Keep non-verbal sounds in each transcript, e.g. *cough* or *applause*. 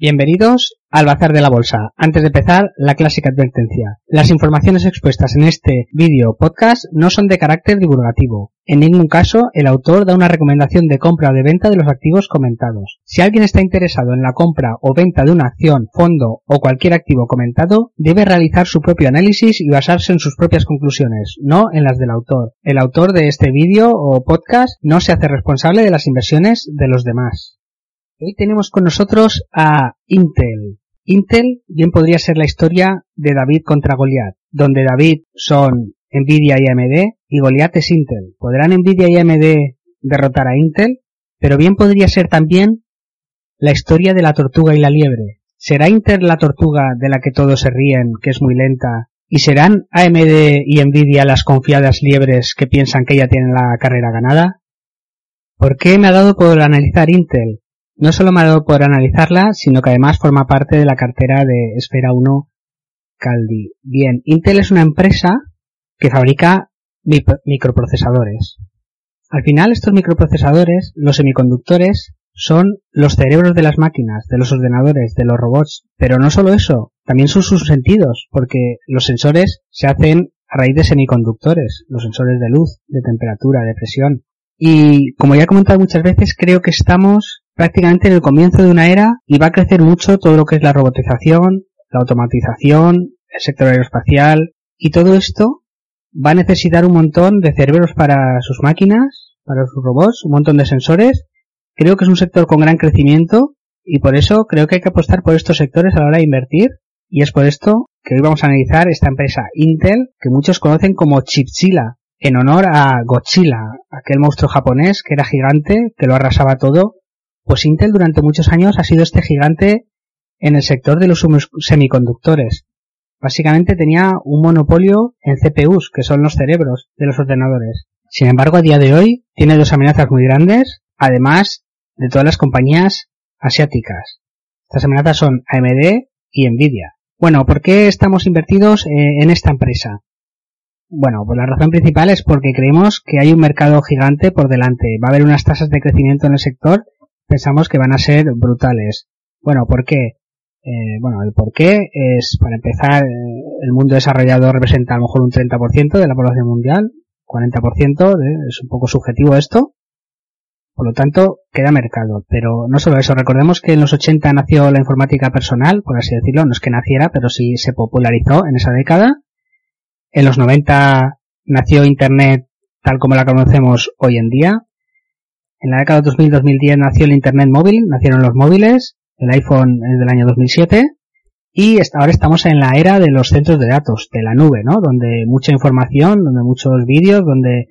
Bienvenidos al Bazar de la Bolsa. Antes de empezar, la clásica advertencia. Las informaciones expuestas en este vídeo podcast no son de carácter divulgativo. En ningún caso, el autor da una recomendación de compra o de venta de los activos comentados. Si alguien está interesado en la compra o venta de una acción, fondo o cualquier activo comentado, debe realizar su propio análisis y basarse en sus propias conclusiones, no en las del autor. El autor de este vídeo o podcast no se hace responsable de las inversiones de los demás. Hoy tenemos con nosotros a Intel. Intel bien podría ser la historia de David contra Goliath, donde David son Nvidia y AMD y Goliath es Intel. ¿Podrán Nvidia y AMD derrotar a Intel? Pero bien podría ser también la historia de la tortuga y la liebre. ¿Será Intel la tortuga de la que todos se ríen, que es muy lenta? ¿Y serán AMD y Nvidia las confiadas liebres que piensan que ya tienen la carrera ganada? ¿Por qué me ha dado por analizar Intel? No solo me ha dado por analizarla, sino que además forma parte de la cartera de Esfera 1 Caldi. Bien, Intel es una empresa que fabrica microprocesadores. Al final estos microprocesadores, los semiconductores, son los cerebros de las máquinas, de los ordenadores, de los robots. Pero no solo eso, también son sus sentidos, porque los sensores se hacen a raíz de semiconductores, los sensores de luz, de temperatura, de presión. Y como ya he comentado muchas veces, creo que estamos prácticamente en el comienzo de una era y va a crecer mucho todo lo que es la robotización, la automatización, el sector aeroespacial y todo esto va a necesitar un montón de cerebros para sus máquinas, para sus robots, un montón de sensores. Creo que es un sector con gran crecimiento y por eso creo que hay que apostar por estos sectores a la hora de invertir y es por esto que hoy vamos a analizar esta empresa Intel que muchos conocen como Chipzilla en honor a Godzilla, aquel monstruo japonés que era gigante, que lo arrasaba todo pues Intel durante muchos años ha sido este gigante en el sector de los semiconductores. Básicamente tenía un monopolio en CPUs, que son los cerebros de los ordenadores. Sin embargo, a día de hoy tiene dos amenazas muy grandes, además de todas las compañías asiáticas. Estas amenazas son AMD y Nvidia. Bueno, ¿por qué estamos invertidos eh, en esta empresa? Bueno, pues la razón principal es porque creemos que hay un mercado gigante por delante. Va a haber unas tasas de crecimiento en el sector pensamos que van a ser brutales. Bueno, ¿por qué? Eh, bueno, el por qué es, para empezar, eh, el mundo desarrollado representa a lo mejor un 30% de la población mundial, 40%, es un poco subjetivo esto, por lo tanto, queda mercado. Pero no solo eso, recordemos que en los 80 nació la informática personal, por así decirlo, no es que naciera, pero sí se popularizó en esa década. En los 90 nació Internet tal como la conocemos hoy en día. En la década de 2000-2010 nació el Internet móvil, nacieron los móviles, el iPhone es del año 2007 y ahora estamos en la era de los centros de datos, de la nube, ¿no? Donde mucha información, donde muchos vídeos, donde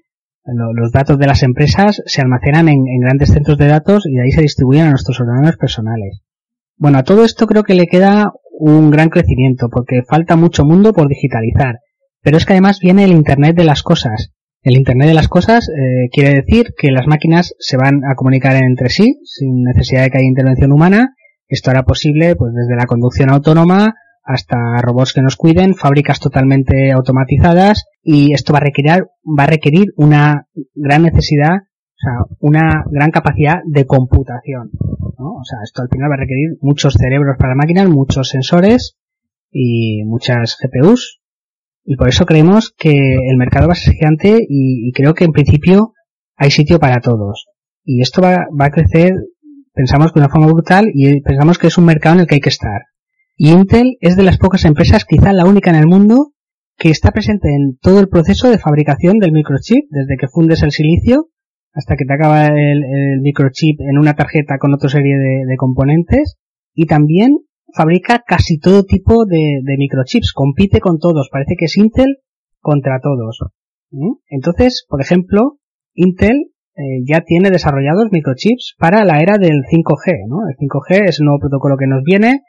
los datos de las empresas se almacenan en, en, grandes centros de datos y de ahí se distribuyen a nuestros ordenadores personales. Bueno, a todo esto creo que le queda un gran crecimiento porque falta mucho mundo por digitalizar. Pero es que además viene el Internet de las cosas. El Internet de las Cosas eh, quiere decir que las máquinas se van a comunicar entre sí sin necesidad de que haya intervención humana. Esto hará posible pues desde la conducción autónoma hasta robots que nos cuiden, fábricas totalmente automatizadas y esto va a requerir, va a requerir una gran necesidad, o sea, una gran capacidad de computación. O sea, esto al final va a requerir muchos cerebros para máquinas, muchos sensores y muchas GPUs y por eso creemos que el mercado va a ser gigante y, creo que en principio hay sitio para todos. Y esto va, va a crecer pensamos de una forma brutal y pensamos que es un mercado en el que hay que estar. Y Intel es de las pocas empresas, quizá la única en el mundo, que está presente en todo el proceso de fabricación del microchip, desde que fundes el silicio hasta que te acaba el, microchip en una tarjeta con otra serie de, componentes y también fabrica casi todo tipo de, microchips, compite con todos, parece que es Intel contra todos. Entonces, por ejemplo, Intel eh, ya tiene desarrollados microchips para la era del 5G, ¿no? El 5G es el nuevo protocolo que nos viene.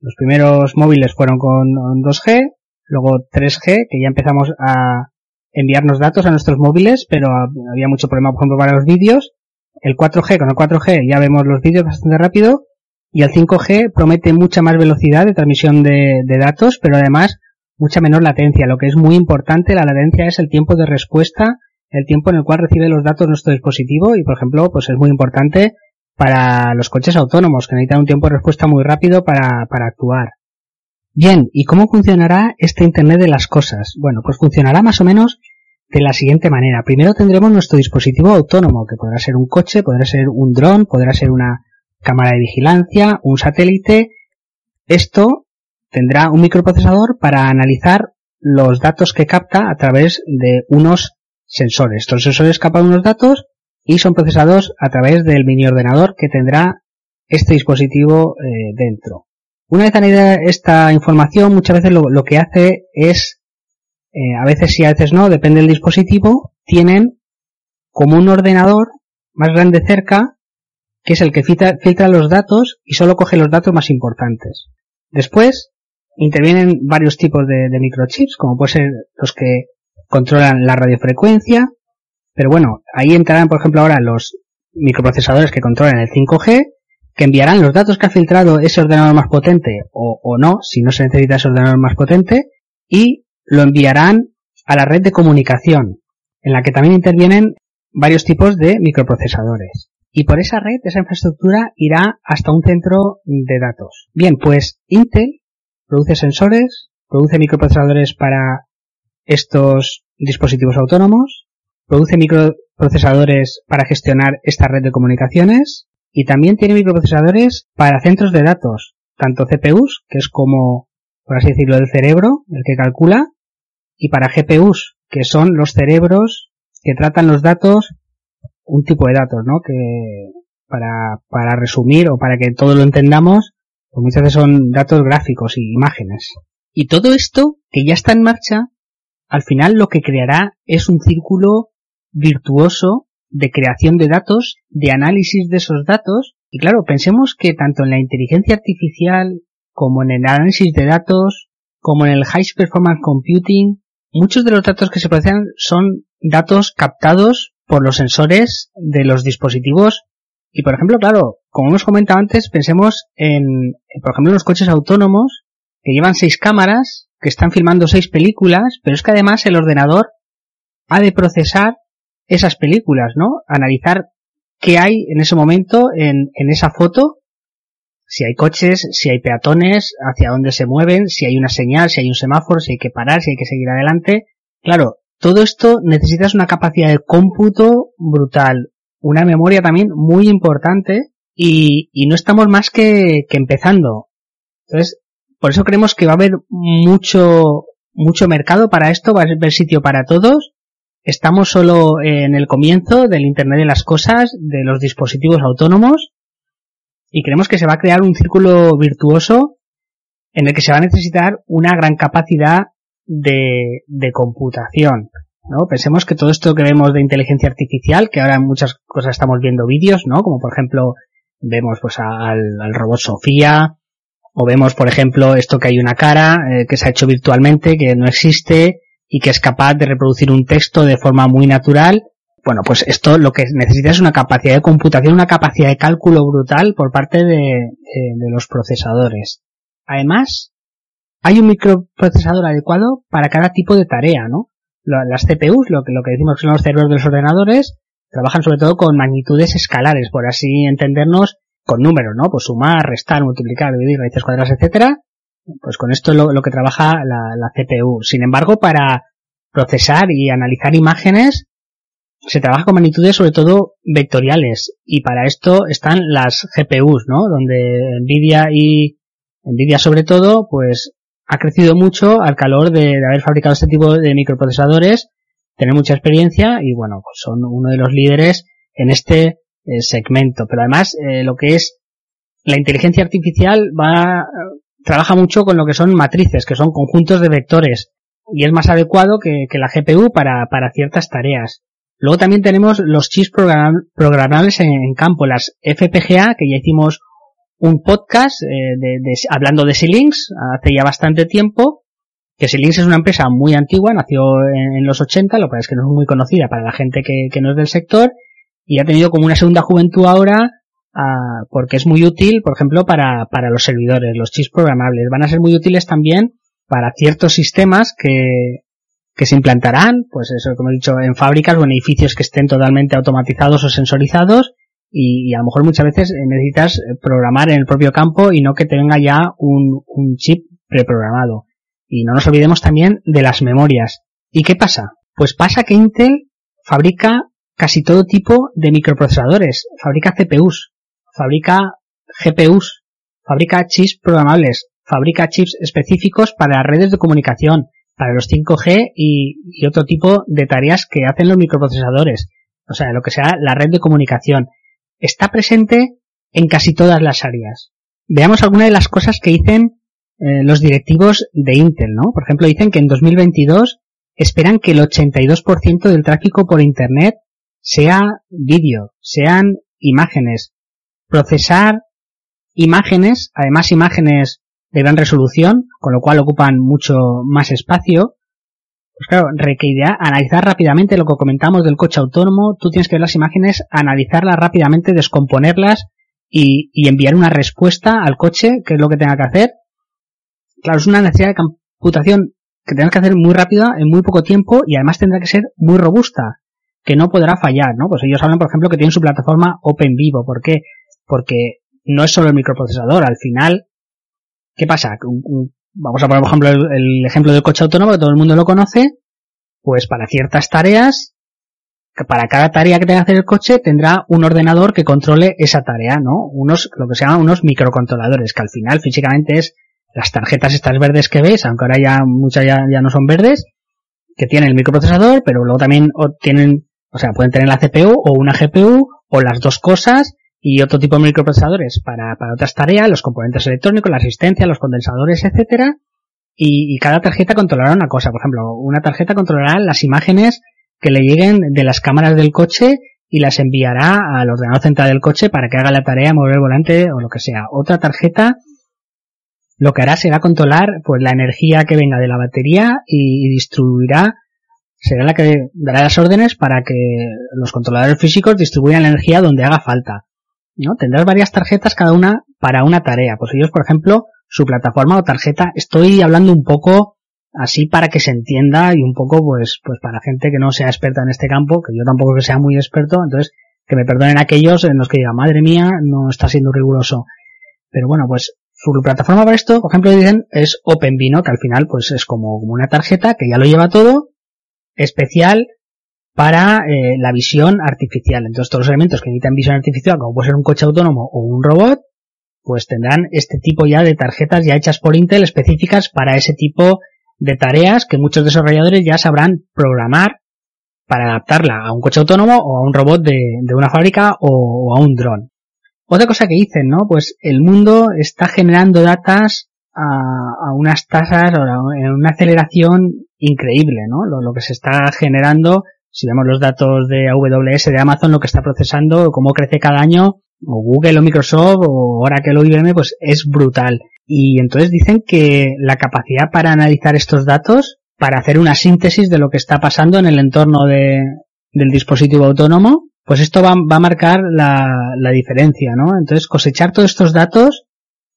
Los primeros móviles fueron con 2G, luego 3G, que ya empezamos a, enviarnos datos a nuestros móviles, pero había mucho problema, por ejemplo, para los vídeos. El 4G, con el 4G ya vemos los vídeos bastante rápido, y el 5G promete mucha más velocidad de transmisión de, datos, pero además mucha menor latencia. Lo que es muy importante, la latencia es el tiempo de respuesta, el tiempo en el cual recibe los datos nuestro dispositivo, y por ejemplo, pues es muy importante para los coches autónomos, que necesitan un tiempo de respuesta muy rápido para, para actuar. Bien, ¿y cómo funcionará este Internet de las cosas? Bueno, pues funcionará más o menos de la siguiente manera. Primero tendremos nuestro dispositivo autónomo, que podrá ser un coche, podrá ser un dron, podrá ser una cámara de vigilancia, un satélite. Esto tendrá un microprocesador para analizar los datos que capta a través de unos sensores. Estos sensores captan unos datos y son procesados a través del mini ordenador que tendrá este dispositivo eh, dentro. Una vez añadida esta información, muchas veces lo, que hace es, eh, a veces sí, a veces no, depende del dispositivo, tienen como un ordenador más grande cerca, que es el que filtra, los datos y solo coge los datos más importantes. Después, intervienen varios tipos de, microchips, como pueden ser los que controlan la radiofrecuencia, pero bueno, ahí entrarán, por ejemplo, ahora los microprocesadores que controlan el 5G, que enviarán los datos que ha filtrado ese ordenador más potente o, no, si no se necesita ese ordenador más potente, y lo enviarán a la red de comunicación, en la que también intervienen varios tipos de microprocesadores. Y por esa red, esa infraestructura irá hasta un centro de datos. Bien, pues Intel produce sensores, produce microprocesadores para estos dispositivos autónomos, produce microprocesadores para gestionar esta red de comunicaciones, y también tiene microprocesadores para centros de datos, tanto CPUs, que es como, por así decirlo, el cerebro, el que calcula, y para GPUs, que son los cerebros que tratan los datos, un tipo de datos, ¿no? Que para, para resumir o para que todo lo entendamos, pues muchas veces son datos gráficos y imágenes. Y todo esto, que ya está en marcha, al final lo que creará es un círculo virtuoso de creación de datos, de análisis de esos datos. Y claro, pensemos que tanto en la inteligencia artificial como en el análisis de datos, como en el High Performance Computing, muchos de los datos que se procesan son datos captados por los sensores de los dispositivos. Y por ejemplo, claro, como hemos comentado antes, pensemos en, por ejemplo, los coches autónomos que llevan seis cámaras, que están filmando seis películas, pero es que además el ordenador ha de procesar esas películas, ¿no? Analizar qué hay en ese momento en, en esa foto, si hay coches, si hay peatones, hacia dónde se mueven, si hay una señal, si hay un semáforo, si hay que parar, si hay que seguir adelante. Claro, todo esto necesitas una capacidad de cómputo brutal, una memoria también muy importante y, y no estamos más que, que empezando. Entonces, por eso creemos que va a haber mucho, mucho mercado para esto, va a haber sitio para todos Estamos solo en el comienzo del Internet de las Cosas, de los dispositivos autónomos, y creemos que se va a crear un círculo virtuoso en el que se va a necesitar una gran capacidad de, de computación. ¿no? Pensemos que todo esto que vemos de inteligencia artificial, que ahora en muchas cosas estamos viendo vídeos, ¿no? Como por ejemplo, vemos pues al, al robot Sofía, o vemos por ejemplo esto que hay una cara eh, que se ha hecho virtualmente, que no existe, y que es capaz de reproducir un texto de forma muy natural, bueno, pues esto lo que necesita es una capacidad de computación, una capacidad de cálculo brutal por parte de, los procesadores. Además, hay un microprocesador adecuado para cada tipo de tarea, ¿no? Las CPUs, lo que, lo que decimos que son los cerebros de los ordenadores, trabajan sobre todo con magnitudes escalares, por así entendernos, con números, ¿no? Pues sumar, restar, multiplicar, dividir, raíces cuadradas, etcétera, pues con esto es lo, que trabaja la, CPU. Sin embargo, para procesar y analizar imágenes, se trabaja con magnitudes sobre todo vectoriales y para esto están las GPUs, ¿no? Donde Nvidia y Nvidia sobre todo, pues ha crecido mucho al calor de, haber fabricado este tipo de microprocesadores, tener mucha experiencia y bueno, pues son uno de los líderes en este eh, segmento. Pero además, eh, lo que es la inteligencia artificial va, trabaja mucho con lo que son matrices, que son conjuntos de vectores y es más adecuado que, la GPU para ciertas tareas. Luego también tenemos los chips programables en, campo, las FPGA, que ya hicimos un podcast eh, de, hablando de Xilinx hace ya bastante tiempo, que Xilinx es una empresa muy antigua, nació en, los 80, lo que es que no es muy conocida para la gente que, no es del sector, y ha tenido como una segunda juventud ahora, ah, porque es muy útil, por ejemplo, para, para los servidores, los chips programables. Van a ser muy útiles también para ciertos sistemas que, que se implantarán, pues eso, como he dicho, en fábricas o en edificios que estén totalmente automatizados o sensorizados y, a lo mejor muchas veces necesitas programar en el propio campo y no que tenga ya un, un chip preprogramado. Y no nos olvidemos también de las memorias. ¿Y qué pasa? Pues pasa que Intel fabrica casi todo tipo de microprocesadores. Fabrica CPUs, fabrica GPUs, fabrica chips programables, fabrica chips específicos para redes de comunicación, para los 5G y, otro tipo de tareas que hacen los microprocesadores. O sea, lo que sea la red de comunicación. Está presente en casi todas las áreas. Veamos algunas de las cosas que dicen eh, los directivos de Intel, ¿no? Por ejemplo, dicen que en 2022 esperan que el 82% del tráfico por Internet sea vídeo, sean imágenes. Procesar imágenes, además imágenes de gran resolución, con lo cual ocupan mucho más espacio. Pues claro, requerirá analizar rápidamente lo que comentamos del coche autónomo. Tú tienes que ver las imágenes, analizarlas rápidamente, descomponerlas y, enviar una respuesta al coche, que es lo que tenga que hacer. Claro, es una necesidad de computación que tendrás que hacer muy rápida, en muy poco tiempo, y además tendrá que ser muy robusta, que no podrá fallar, ¿no? Pues ellos hablan, por ejemplo, que tienen su plataforma OpenVivo. ¿Por qué? Porque no es solo el microprocesador, al final ¿Qué pasa? Vamos a poner, por ejemplo, el, ejemplo del coche autónomo, que todo el mundo lo conoce, pues para ciertas tareas, para cada tarea que tenga que hacer el coche, tendrá un ordenador que controle esa tarea, ¿no? Unos, lo que se llaman unos microcontroladores, que al final físicamente es las tarjetas estas verdes que ves, aunque ahora ya muchas ya, ya no son verdes, que tienen el microprocesador, pero luego también tienen, o sea, pueden tener la CPU o una GPU o las dos cosas y otro tipo de microprocesadores para, para otras tareas, los componentes electrónicos, la asistencia, los condensadores, etcétera, y, cada tarjeta controlará una cosa. Por ejemplo, una tarjeta controlará las imágenes que le lleguen de las cámaras del coche y las enviará al ordenador central del coche para que haga la tarea, mover el volante o lo que sea. Otra tarjeta lo que hará será controlar pues la energía que venga de la batería y distribuirá será la que dará las órdenes para que los controladores físicos distribuyan la energía donde haga falta. ¿No? Tendrás varias tarjetas cada una para una tarea. Pues ellos, por ejemplo, su plataforma o tarjeta, estoy hablando un poco así para que se entienda y un poco pues, pues para gente que no sea experta en este campo, que yo tampoco que sea muy experto, entonces que me perdonen aquellos en los que digan, madre mía, no está siendo riguroso. Pero bueno, pues su plataforma para esto, por ejemplo, dicen es OpenVino, que al final pues es como, como una tarjeta que ya lo lleva todo, especial para eh, la visión artificial. Entonces todos los elementos que necesitan visión artificial, como puede ser un coche autónomo o un robot, pues tendrán este tipo ya de tarjetas ya hechas por Intel específicas para ese tipo de tareas que muchos desarrolladores ya sabrán programar para adaptarla a un coche autónomo o a un robot de, una fábrica o, a un dron. Otra cosa que dicen, ¿no? Pues el mundo está generando datas a, unas tasas o en una aceleración increíble, ¿no? lo, que se está generando si vemos los datos de AWS de Amazon, lo que está procesando, cómo crece cada año, o Google o Microsoft o Oracle o IBM, pues es brutal. Y entonces dicen que la capacidad para analizar estos datos, para hacer una síntesis de lo que está pasando en el entorno de, del dispositivo autónomo, pues esto va, a marcar la, la diferencia, ¿no? Entonces cosechar todos estos datos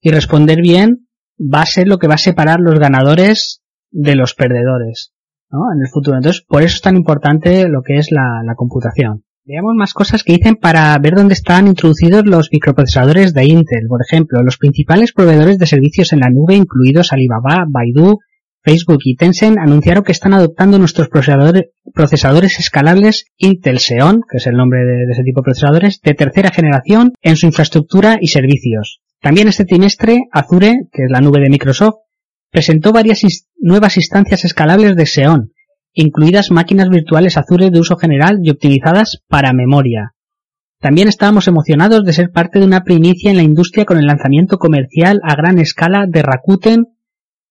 y responder bien va a ser lo que va a separar los ganadores de los perdedores. En el futuro. Entonces, por eso es tan importante lo que es la, computación. Veamos más cosas que dicen para ver dónde están introducidos los microprocesadores de Intel. Por ejemplo, los principales proveedores de servicios en la nube, incluidos Alibaba, Baidu, Facebook y Tencent anunciaron que están adoptando nuestros procesadores, escalables Intel Xeon, que es el nombre de ese tipo de procesadores, de tercera generación en su infraestructura y servicios. También este trimestre, Azure, que es la nube de Microsoft, presentó varias nuevas instancias escalables de Xeon, incluidas máquinas virtuales Azure de uso general y optimizadas para memoria. También estábamos emocionados de ser parte de una primicia en la industria con el lanzamiento comercial a gran escala de Rakuten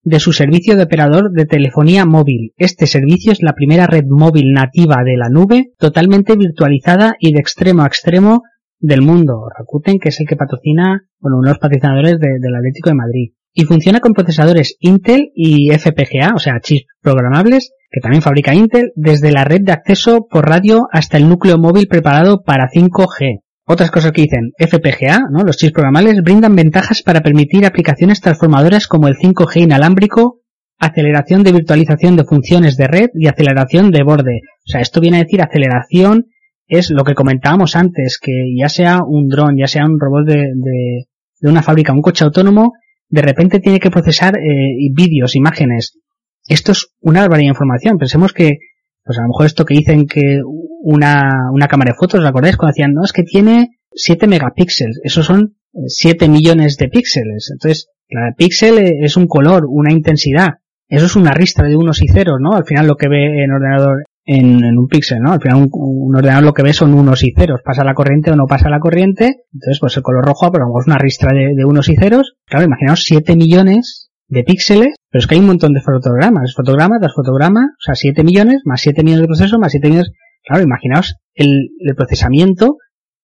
de su servicio de operador de telefonía móvil. Este servicio es la primera red móvil nativa de la nube, totalmente virtualizada y de extremo a extremo del mundo. Rakuten, que es el que patrocina, bueno, uno de los patrocinadores de- del Atlético de Madrid. Y funciona con procesadores Intel y FPGA, o sea, chips programables, que también fabrica Intel, desde la red de acceso por radio hasta el núcleo móvil preparado para 5G. Otras cosas que dicen FPGA, ¿no? Los chips programables brindan ventajas para permitir aplicaciones transformadoras como el 5G inalámbrico, aceleración de virtualización de funciones de red y aceleración de borde. O sea, esto viene a decir aceleración es lo que comentábamos antes, que ya sea un dron, ya sea un robot de, de, de una fábrica, un coche autónomo, de repente tiene que procesar eh, vídeos, imágenes. Esto es una barbaridad de información. Pensemos que, pues a lo mejor esto que dicen que una, una cámara de fotos, ¿os acordáis? Cuando decían, no, es que tiene 7 megapíxeles. Eso son eh, 7 millones de píxeles. Entonces, cada píxel eh, es un color, una intensidad. Eso es una ristra de unos y ceros, ¿no? Al final lo que ve en ordenador en, un píxel, ¿no? Al final un, un, ordenador lo que ve son unos y ceros. Pasa la corriente o no pasa la corriente. Entonces, pues el color rojo, pero es una ristra de, de unos y ceros. Claro, imaginaos 7 millones de píxeles, pero es que hay un montón de fotogramas. Fotograma tras fotograma, o sea, 7 millones, más 7 millones de procesos, más 7 millones. Claro, imaginaos el, el procesamiento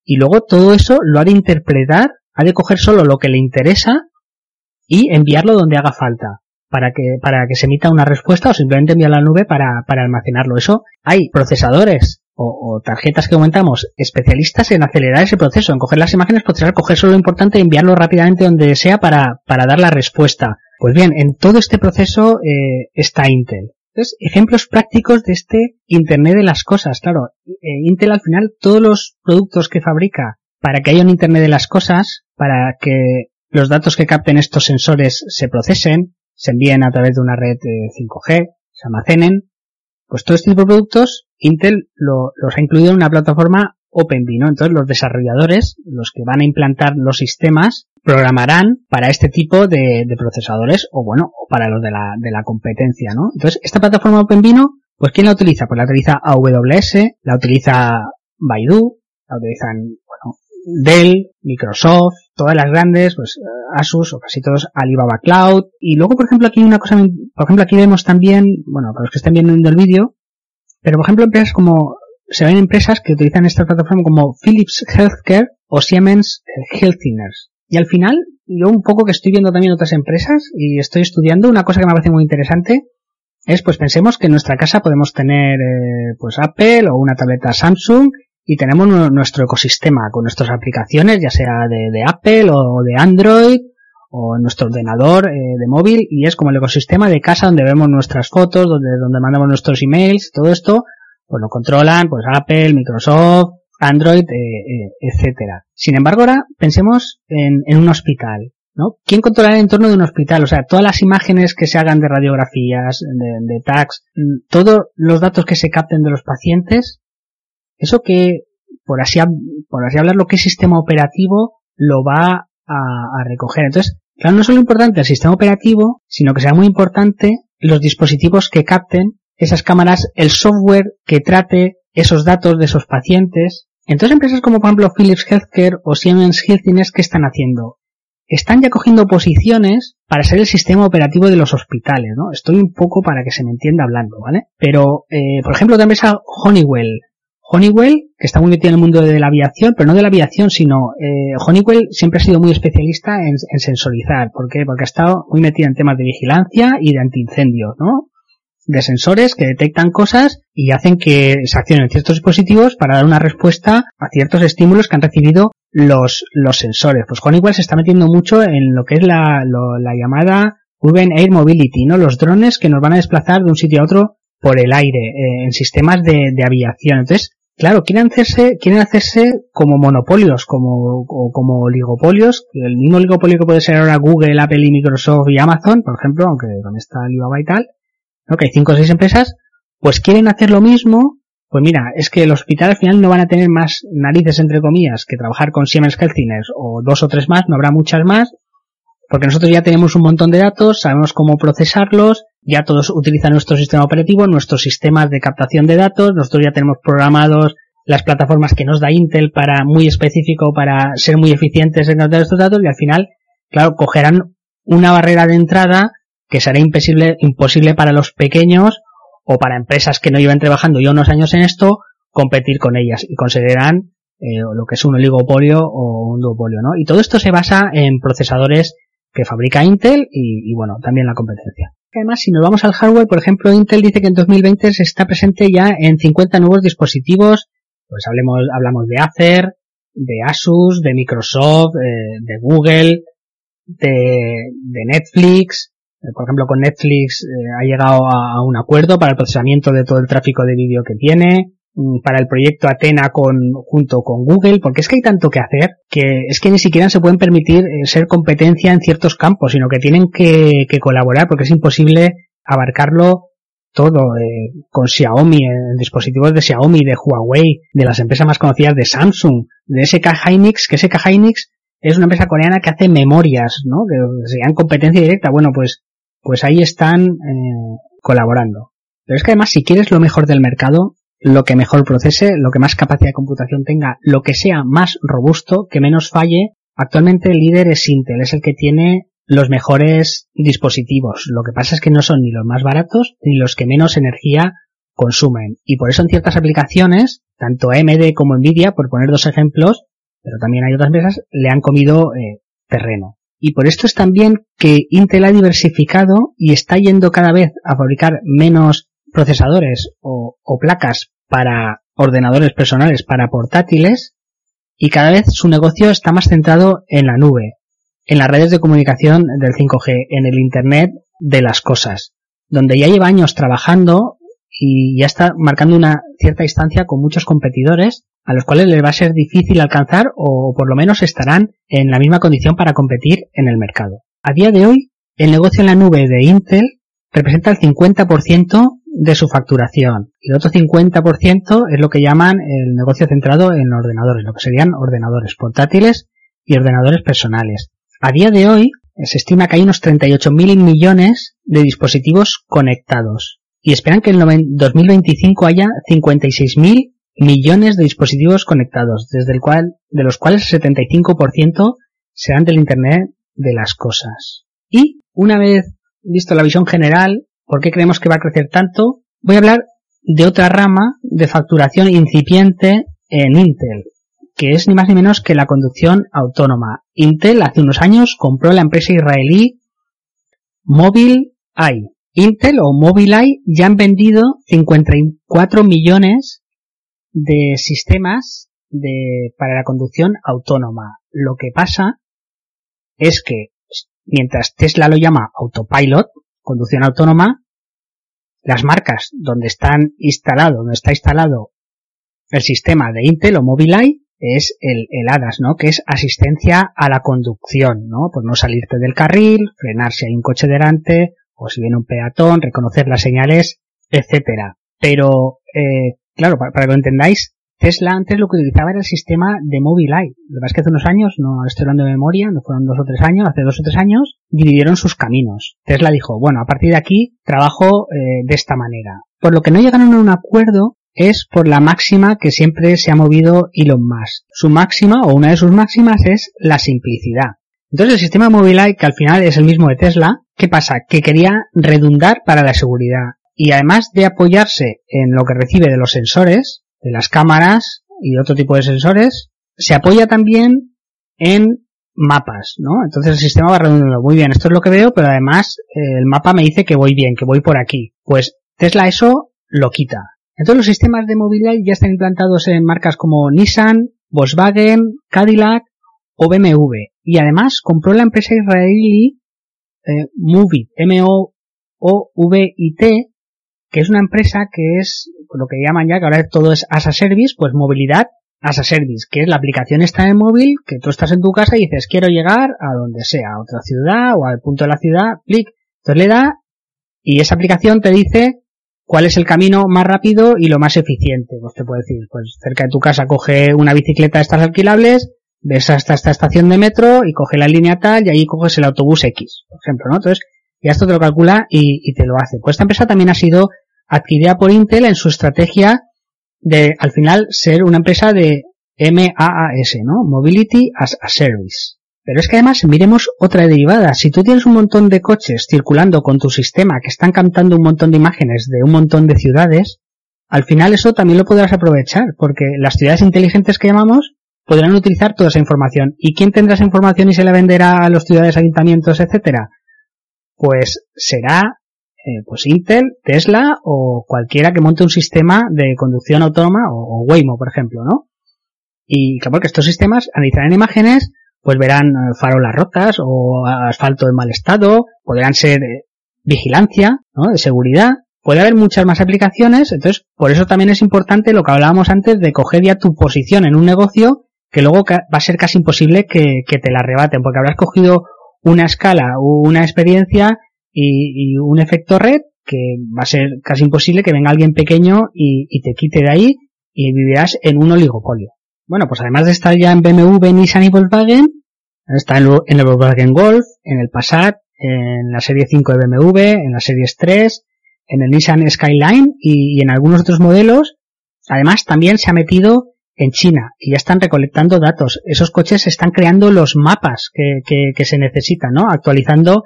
y luego todo eso lo ha de interpretar, ha de coger solo lo que le interesa y enviarlo donde haga falta para que, para que se emita una respuesta o simplemente enviarlo a la nube para, para almacenarlo. Eso hay procesadores o, o, tarjetas que comentamos especialistas en acelerar ese proceso, en coger las imágenes, procesar, coger solo lo importante y enviarlo rápidamente donde sea para, para dar la respuesta. Pues bien, en todo este proceso eh, está Intel. Entonces, ejemplos prácticos de este Internet de las cosas. Claro, eh, Intel al final todos los productos que fabrica para que haya un Internet de las cosas, para que los datos que capten estos sensores se procesen, se envíen a través de una red eh, 5G, se almacenen, pues todo este tipo de productos Intel lo, los ha incluido en una plataforma OpenVINO. Entonces los desarrolladores, los que van a implantar los sistemas, programarán para este tipo de, de procesadores o bueno, o para los de la, de la competencia, ¿no? Entonces esta plataforma OpenVINO, pues ¿quién la utiliza? Pues la utiliza AWS, la utiliza Baidu, la utilizan, bueno, Dell, Microsoft, todas las grandes, pues Asus o casi todos Alibaba Cloud. Y luego, por ejemplo, aquí una cosa, por ejemplo, aquí vemos también, bueno, para los que estén viendo el vídeo, pero por ejemplo, empresas como, se ven empresas que utilizan esta plataforma como Philips Healthcare o Siemens Healthineers. Y al final, yo un poco que estoy viendo también otras empresas y estoy estudiando, una cosa que me parece muy interesante es, pues pensemos que en nuestra casa podemos tener, eh, pues Apple o una tableta Samsung y tenemos nuestro ecosistema con nuestras aplicaciones, ya sea de, Apple o de Android o nuestro ordenador eh, de móvil y es como el ecosistema de casa donde vemos nuestras fotos, donde, donde mandamos nuestros emails, todo esto, pues lo controlan pues Apple, Microsoft, Android, eh, eh, etcétera. Sin embargo, ahora pensemos en, en un hospital. ¿no? ¿Quién controla el entorno de un hospital? O sea, todas las imágenes que se hagan de radiografías, de, de tags, todos los datos que se capten de los pacientes, eso que, por así, por así hablarlo, ¿qué sistema operativo lo va a, recoger? Entonces, claro, no solo importante el sistema operativo, sino que sea muy importante los dispositivos que capten esas cámaras, el software que trate esos datos de esos pacientes. Entonces, empresas como, por ejemplo, Philips Healthcare o Siemens Healthineers, ¿qué están haciendo? Están ya cogiendo posiciones para ser el sistema operativo de los hospitales, ¿no? Estoy un poco para que se me entienda hablando, ¿vale? Pero, eh, por ejemplo, la empresa Honeywell, Honeywell, que está muy metido en el mundo de la aviación, pero no de la aviación, sino eh, Honeywell siempre ha sido muy especialista en, en, sensorizar. ¿Por qué? Porque ha estado muy metido en temas de vigilancia y de antiincendios, ¿no? De sensores que detectan cosas y hacen que se accionen ciertos dispositivos para dar una respuesta a ciertos estímulos que han recibido los, los sensores. Pues Honeywell se está metiendo mucho en lo que es la, lo, la llamada Urban Air Mobility, ¿no? Los drones que nos van a desplazar de un sitio a otro por el aire, eh, en sistemas de, de aviación. Entonces, Claro, quieren hacerse, quieren hacerse como monopolios, como, o como oligopolios, el mismo oligopolio que puede ser ahora Google, Apple y Microsoft y Amazon, por ejemplo, aunque donde está Alibaba y tal, ¿no? que hay cinco o seis empresas, pues quieren hacer lo mismo, pues mira, es que el hospital al final no van a tener más narices entre comillas que trabajar con Siemens Healthineers o dos o tres más, no habrá muchas más, porque nosotros ya tenemos un montón de datos, sabemos cómo procesarlos, ya todos utilizan nuestro sistema operativo, nuestros sistemas de captación de datos, nosotros ya tenemos programados las plataformas que nos da Intel para muy específico para ser muy eficientes en captar estos datos y al final, claro, cogerán una barrera de entrada que será imposible, para los pequeños o para empresas que no llevan trabajando ya unos años en esto, competir con ellas y consideran eh, lo que es un oligopolio o un duopolio, ¿no? Y todo esto se basa en procesadores que fabrica Intel y, bueno, también la competencia. Además, si nos vamos al hardware, por ejemplo, Intel dice que en 2020 se está presente ya en 50 nuevos dispositivos, pues hablemos, hablamos de Acer, de Asus, de Microsoft, eh, de Google, de, Netflix, eh, por ejemplo, con Netflix eh, ha llegado a, un acuerdo para el procesamiento de todo el tráfico de vídeo que tiene, para el proyecto Atena con, junto con Google, porque es que hay tanto que hacer que es que ni siquiera se pueden permitir eh, ser competencia en ciertos campos, sino que tienen que, colaborar porque es imposible abarcarlo todo con Xiaomi, en dispositivos de Xiaomi, de Huawei, de las empresas más conocidas de Samsung, de SK Hynix, que SK Hynix es una empresa coreana que hace memorias, ¿no? Que sean competencia directa. Bueno, pues pues ahí están eh, colaborando. Pero es que además si quieres lo mejor del mercado, lo que mejor procese, lo que más capacidad de computación tenga, lo que sea más robusto, que menos falle, actualmente el líder es Intel, es el que tiene los mejores dispositivos. Lo que pasa es que no son ni los más baratos ni los que menos energía consumen. Y por eso en ciertas aplicaciones, tanto AMD como Nvidia, por poner dos ejemplos, pero también hay otras empresas, le han comido eh, terreno. Y por esto es también que Intel ha diversificado y está yendo cada vez a fabricar menos procesadores o, placas para ordenadores personales, para portátiles, y cada vez su negocio está más centrado en la nube, en las redes de comunicación del 5G, en el Internet de las cosas, donde ya lleva años trabajando y ya está marcando una cierta distancia con muchos competidores a los cuales les va a ser difícil alcanzar o por lo menos estarán en la misma condición para competir en el mercado. A día de hoy, el negocio en la nube de Intel representa el 50% de su facturación y el otro 50% es lo que llaman el negocio centrado en ordenadores, lo que serían ordenadores portátiles y ordenadores personales. A día de hoy se estima que hay unos 38.000 millones de dispositivos conectados y esperan que en 2025 haya 56.000 millones de dispositivos conectados, desde el cual, de los cuales el 75% serán del Internet de las cosas. Y una vez visto la visión general, ¿por qué creemos que va a crecer tanto? Voy a hablar de otra rama de facturación incipiente en Intel, que es ni más ni menos que la conducción autónoma. Intel hace unos años compró la empresa israelí Mobileye. Intel o Mobileye ya han vendido 54 millones de sistemas de, para la conducción autónoma. Lo que pasa es que mientras Tesla lo llama autopilot, conducción autónoma, las marcas donde están instalado, donde está instalado el sistema de Intel o Mobileye es el, el ¿no? Que es asistencia a la conducción, ¿no? Por no salirte del carril, frenar si hay un coche delante, o si viene un peatón, reconocer las señales, etcétera. Pero eh, Claro, para, que lo entendáis, Tesla antes lo que utilizaba era el sistema de Mobileye. Lo que pasa es que hace unos años, no estoy hablando de memoria, no fueron dos o tres años, hace dos o tres años, dividieron sus caminos. Tesla dijo, bueno, a partir de aquí trabajo eh, de esta manera. Por lo que no llegaron a un acuerdo es por la máxima que siempre se ha movido Elon Musk. Su máxima, o una de sus máximas, es la simplicidad. Entonces el sistema Mobileye, que al final es el mismo de Tesla, ¿qué pasa? Que quería redundar para la seguridad y además de apoyarse en lo que recibe de los sensores, de las cámaras y otro tipo de sensores, se apoya también en mapas, ¿no? Entonces el sistema va redundando. Muy bien, esto es lo que veo, pero además eh, el mapa me dice que voy bien, que voy por aquí. Pues Tesla eso lo quita. Entonces los sistemas de movilidad ya están implantados en marcas como Nissan, Volkswagen, Cadillac o BMW. Y además compró la empresa israelí eh, Movit, M-O-V-I-T, que es una empresa que es lo que llaman ya, que ahora todo es as a service, pues movilidad as a service, que es la aplicación está en móvil, que tú estás en tu casa y dices quiero llegar a donde sea, a otra ciudad o al punto de la ciudad, clic, entonces le da Y esa aplicación te dice cuál es el camino más rápido y lo más eficiente. Pues te puede decir, pues cerca de tu casa coge una bicicleta de estas alquilables, ves hasta esta estación de metro y coge la línea tal y ahí coges el autobús X, por ejemplo, ¿no? Entonces, ya esto te lo calcula y, te lo hace. Pues esta empresa también ha sido adquirida por Intel en su estrategia de, al final, ser una empresa de MAAS, ¿no? Mobility as a Service. Pero es que además miremos otra derivada. Si tú tienes un montón de coches circulando con tu sistema que están captando un montón de imágenes de un montón de ciudades, al final eso también lo podrás aprovechar, porque las ciudades inteligentes que llamamos podrán utilizar toda esa información. ¿Y quién tendrá esa información y se la venderá a los ciudades, ayuntamientos, etcétera? Pues será eh, pues Intel, Tesla o cualquiera que monte un sistema de conducción autónoma o, Waymo, por ejemplo, ¿no? Y claro, que estos sistemas analizarán imágenes, pues verán eh, farolas rotas o asfalto en mal estado, podrán ser eh, vigilancia, ¿no? De seguridad. Puede haber muchas más aplicaciones, entonces por eso también es importante lo que hablábamos antes de coger ya tu posición en un negocio que luego va a ser casi imposible que, te la arrebaten, porque habrás cogido una escala, una experiencia y, un efecto red que va a ser casi imposible que venga alguien pequeño y, te quite de ahí y vivirás en un oligopolio. Bueno, pues además de estar ya en BMW, Nissan y Volkswagen, está en, el Volkswagen Golf, en el Passat, en la serie 5 de BMW, en la serie 3, en el Nissan Skyline y, y en algunos otros modelos. Además también se ha metido en China y ya están recolectando datos. Esos coches están creando los mapas que, que, se necesitan, ¿no? Actualizando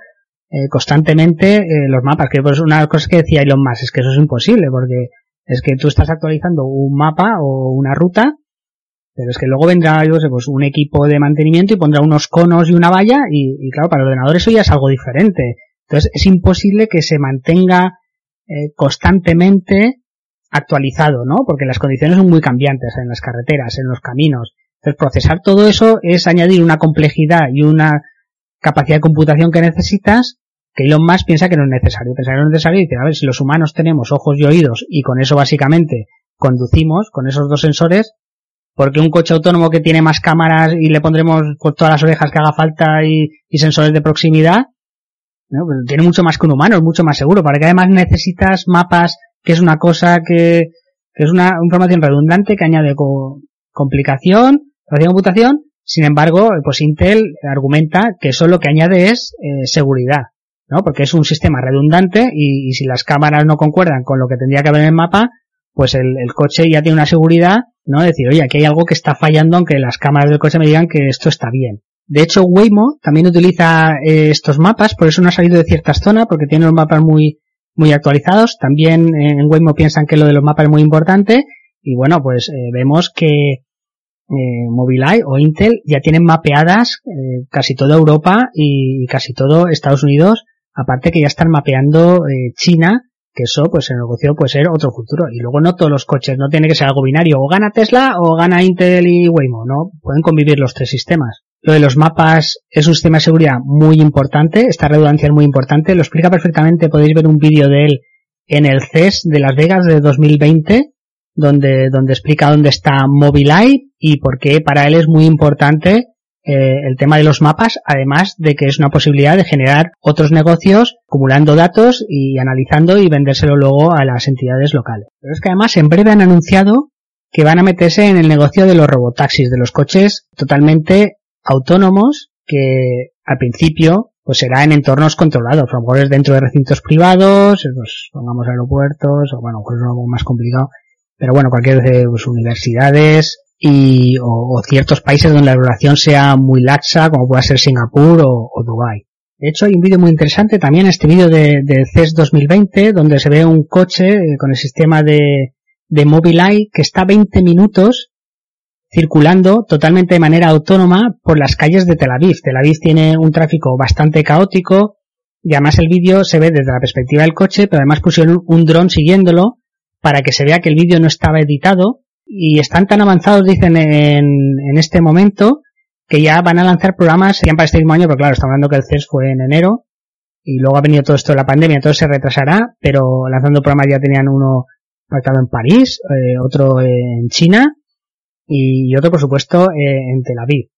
eh, constantemente eh, los mapas. Que pues una de las cosas que decía Elon Musk es que eso es imposible porque es que tú estás actualizando un mapa o una ruta, pero es que luego vendrá, yo sé, pues un equipo de mantenimiento y pondrá unos conos y una valla y, claro, para el ordenador eso ya es algo diferente. Entonces es imposible que se mantenga eh, constantemente actualizado, ¿no? Porque las condiciones son muy cambiantes en las carreteras, en los caminos. Entonces, procesar todo eso es añadir una complejidad y una capacidad de computación que necesitas que Elon Musk piensa que no es necesario. Piensa que no es necesario y dice, a ver, si los humanos tenemos ojos y oídos y con eso básicamente conducimos, con esos dos sensores, porque un coche autónomo que tiene más cámaras y le pondremos con todas las orejas que haga falta y, sensores de proximidad. Pues tiene mucho más que un humano, es mucho más seguro. Para que además necesitas mapas que es una cosa que, que es una información redundante que añade complicación, de computación, sin embargo, pues Intel argumenta que eso lo que añade es eh, seguridad, ¿no? Porque es un sistema redundante y, si las cámaras no concuerdan con lo que tendría que haber en el mapa, pues el, coche ya tiene una seguridad, ¿no? Decir, oye, aquí hay algo que está fallando aunque las cámaras del coche me digan que esto está bien. De hecho, Waymo también utiliza eh, estos mapas, por eso no ha salido de ciertas zonas, porque tiene los mapas muy, muy actualizados. También en Waymo piensan que lo de los mapas es muy importante. Y bueno, pues eh, vemos que eh, Mobileye o Intel ya tienen mapeadas eh, casi toda Europa y, casi todo Estados Unidos. Aparte que ya están mapeando eh, China, que eso pues el negocio puede ser otro futuro. Y luego no todos los coches, no tiene que ser algo binario. O gana Tesla o gana Intel y Waymo, ¿no? Pueden convivir los tres sistemas. Lo de los mapas es un sistema de seguridad muy importante, esta redundancia es muy importante, lo explica perfectamente, podéis ver un vídeo de él en el CES de Las Vegas de 2020, donde, donde explica dónde está Mobileye y por qué para él es muy importante eh, el tema de los mapas, además de que es una posibilidad de generar otros negocios acumulando datos y analizando y vendérselo luego a las entidades locales. Pero es que además en breve han anunciado que van a meterse en el negocio de los robotaxis, de los coches totalmente autónomos que al principio pues será en entornos controlados, a lo mejor es dentro de recintos privados, pues pongamos aeropuertos, o bueno, pues es algo más complicado, pero bueno, cualquier de pues, universidades y o, ciertos países donde la regulación sea muy laxa, como pueda ser Singapur o, o Dubai. De hecho, hay un vídeo muy interesante también, este vídeo de, de CES 2020, donde se ve un coche eh, con el sistema de, de Mobileye que está 20 minutos circulando totalmente de manera autónoma por las calles de Tel Aviv. Tel Aviv tiene un tráfico bastante caótico y además el vídeo se ve desde la perspectiva del coche, pero además pusieron un dron siguiéndolo para que se vea que el vídeo no estaba editado y están tan avanzados, dicen, en, en este momento que ya van a lanzar programas, ya para este mismo año, pero claro, estamos hablando que el CES fue en enero y luego ha venido todo esto de la pandemia, entonces se retrasará, pero lanzando programas ya tenían uno marcado en París, eh, otro en China y otro, por supuesto, eh, en Tel Aviv.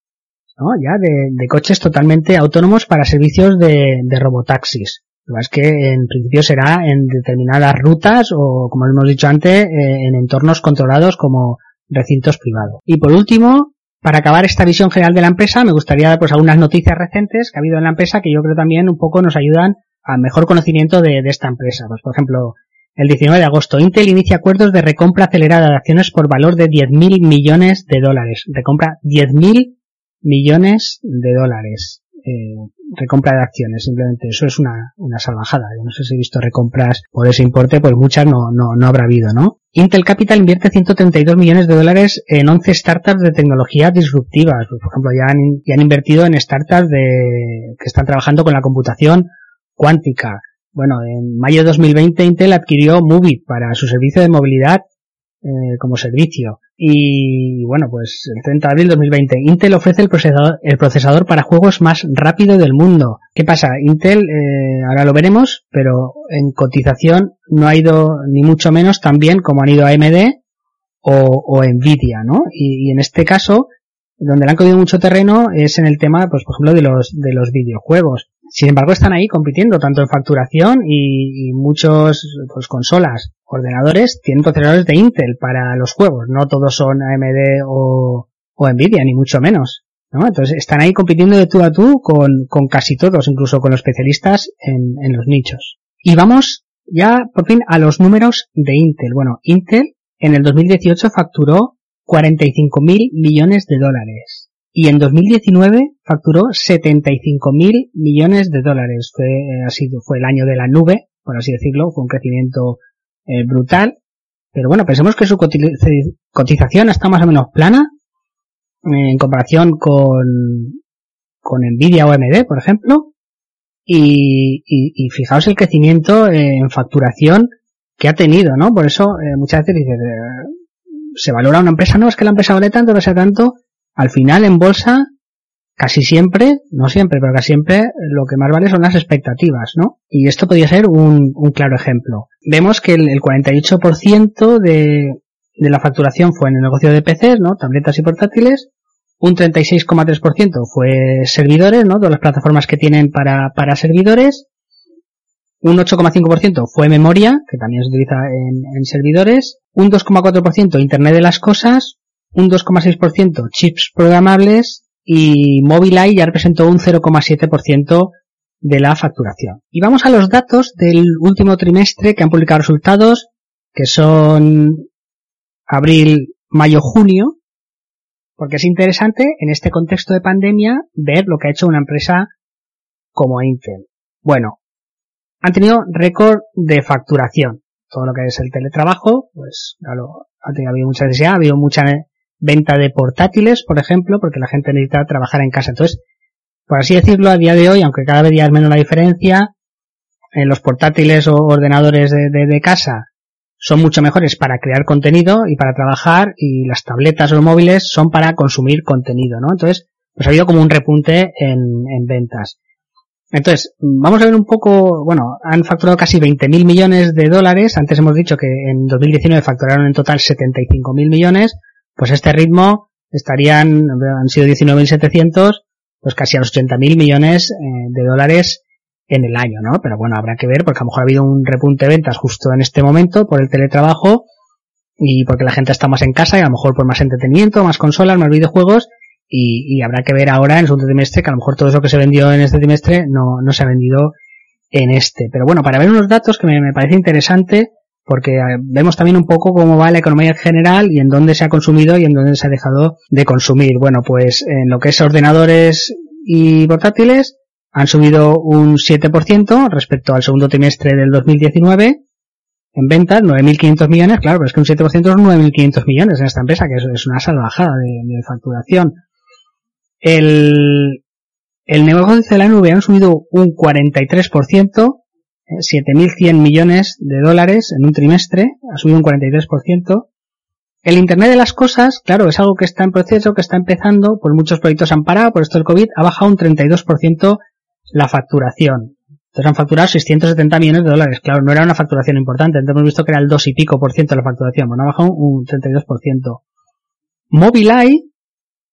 ¿no? Ya de, coches totalmente autónomos para servicios de, de robotaxis. Lo es que en principio será en determinadas rutas o, como hemos dicho antes, eh, en entornos controlados como recintos privados. Y por último, para acabar esta visión general de la empresa, me gustaría dar pues algunas noticias recientes que ha habido en la empresa que yo creo también un poco nos ayudan a mejor conocimiento de, esta empresa. Pues por ejemplo, el 19 de agosto, Intel inicia acuerdos de recompra acelerada de acciones por valor de 10.000 millones de dólares. Recompra 10.000 millones de dólares. Eh, recompra de acciones, simplemente eso es una, una salvajada. Yo no sé si he visto recompras por ese importe, pues muchas no, no, no habrá habido, ¿no? Intel Capital invierte 132 millones de dólares en 11 startups de tecnología disruptivas. Por ejemplo, ya han, ya han invertido en startups de, que están trabajando con la computación cuántica. Bueno, en mayo de 2020 Intel adquirió Movit para su servicio de movilidad eh, como servicio. Y bueno, pues el 30 de abril de 2020, Intel ofrece el procesador, el procesador para juegos más rápido del mundo. ¿Qué pasa? Intel, eh, ahora lo veremos, pero en cotización no ha ido ni mucho menos tan bien como han ido AMD o, o Nvidia, ¿no? Y, y en este caso, donde le han cogido mucho terreno es en el tema, pues por ejemplo, de los, de los videojuegos. Sin embargo, están ahí compitiendo tanto en facturación y, muchos pues, consolas, ordenadores tienen procesadores de Intel para los juegos. No todos son AMD o, Nvidia, ni mucho menos. ¿no? Entonces están ahí compitiendo de tú a tú con, con casi todos, incluso con los especialistas en, en los nichos. Y vamos ya por fin a los números de Intel. Bueno, Intel en el 2018 facturó 45 mil millones de dólares y en 2019 facturó 75 mil millones de dólares. Fue, eh, ha sido, fue el año de la nube, por así decirlo, fue un crecimiento eh, brutal. Pero bueno, pensemos que su cotización está más o menos plana en comparación con, con Nvidia o AMD, por ejemplo. Y, y, y, fijaos el crecimiento en facturación que ha tenido, ¿no? Por eso eh, muchas veces dices, eh, se valora una empresa, no es que la empresa vale tanto, no sea tanto, al final en bolsa casi siempre, no siempre, pero casi siempre lo que más vale son las expectativas, ¿no? Y esto podría ser un, un claro ejemplo. Vemos que el, el 48% de, de la facturación fue en el negocio de PCs, ¿no? Tabletas y portátiles. Un 36,3% fue servidores, ¿no? Todas las plataformas que tienen para, para servidores. Un 8,5% fue memoria, que también se utiliza en, en servidores. Un 2,4% Internet de las cosas un 2,6% chips programables y Mobileye ya representó un 0,7% de la facturación. Y vamos a los datos del último trimestre que han publicado resultados, que son abril, mayo, junio, porque es interesante en este contexto de pandemia ver lo que ha hecho una empresa como Intel. Bueno, han tenido récord de facturación. Todo lo que es el teletrabajo, pues ha habido mucha necesidad, ha habido mucha venta de portátiles, por ejemplo, porque la gente necesita trabajar en casa. Entonces, por así decirlo, a día de hoy, aunque cada vez ya es menos la diferencia, en los portátiles o ordenadores de, de, casa son mucho mejores para crear contenido y para trabajar y las tabletas o los móviles son para consumir contenido, ¿no? Entonces, pues ha habido como un repunte en, en ventas. Entonces, vamos a ver un poco, bueno, han facturado casi 20.000 millones de dólares. Antes hemos dicho que en 2019 facturaron en total 75.000 millones pues este ritmo estarían, han sido 19.700, pues casi a los 80.000 millones eh, de dólares en el año, ¿no? Pero bueno, habrá que ver porque a lo mejor ha habido un repunte de ventas justo en este momento por el teletrabajo y porque la gente está más en casa y a lo mejor por más entretenimiento, más consolas, más videojuegos y, habrá que ver ahora en el segundo trimestre que a lo mejor todo eso que se vendió en este trimestre no, no se ha vendido en este. Pero bueno, para ver unos datos que me, me parece interesante, porque eh, vemos también un poco cómo va la economía en general y en dónde se ha consumido y en dónde se ha dejado de consumir. Bueno, pues en lo que es ordenadores y portátiles han subido un 7% respecto al segundo trimestre del 2019 en ventas, 9.500 millones, claro, pero es que un 7% son 9.500 millones en esta empresa, que es, una salvajada de, de facturación. El, el negocio de la nube han subido un 43%, 7.100 millones de dólares en un trimestre, ha subido un 43%. El Internet de las Cosas, claro, es algo que está en proceso, que está empezando, por muchos proyectos han parado, por esto del COVID, ha bajado un 32% la facturación. Entonces han facturado 670 millones de dólares. Claro, no era una facturación importante, entonces hemos visto que era el 2 y pico por ciento de la facturación, bueno, ha bajado un 32%. Mobileye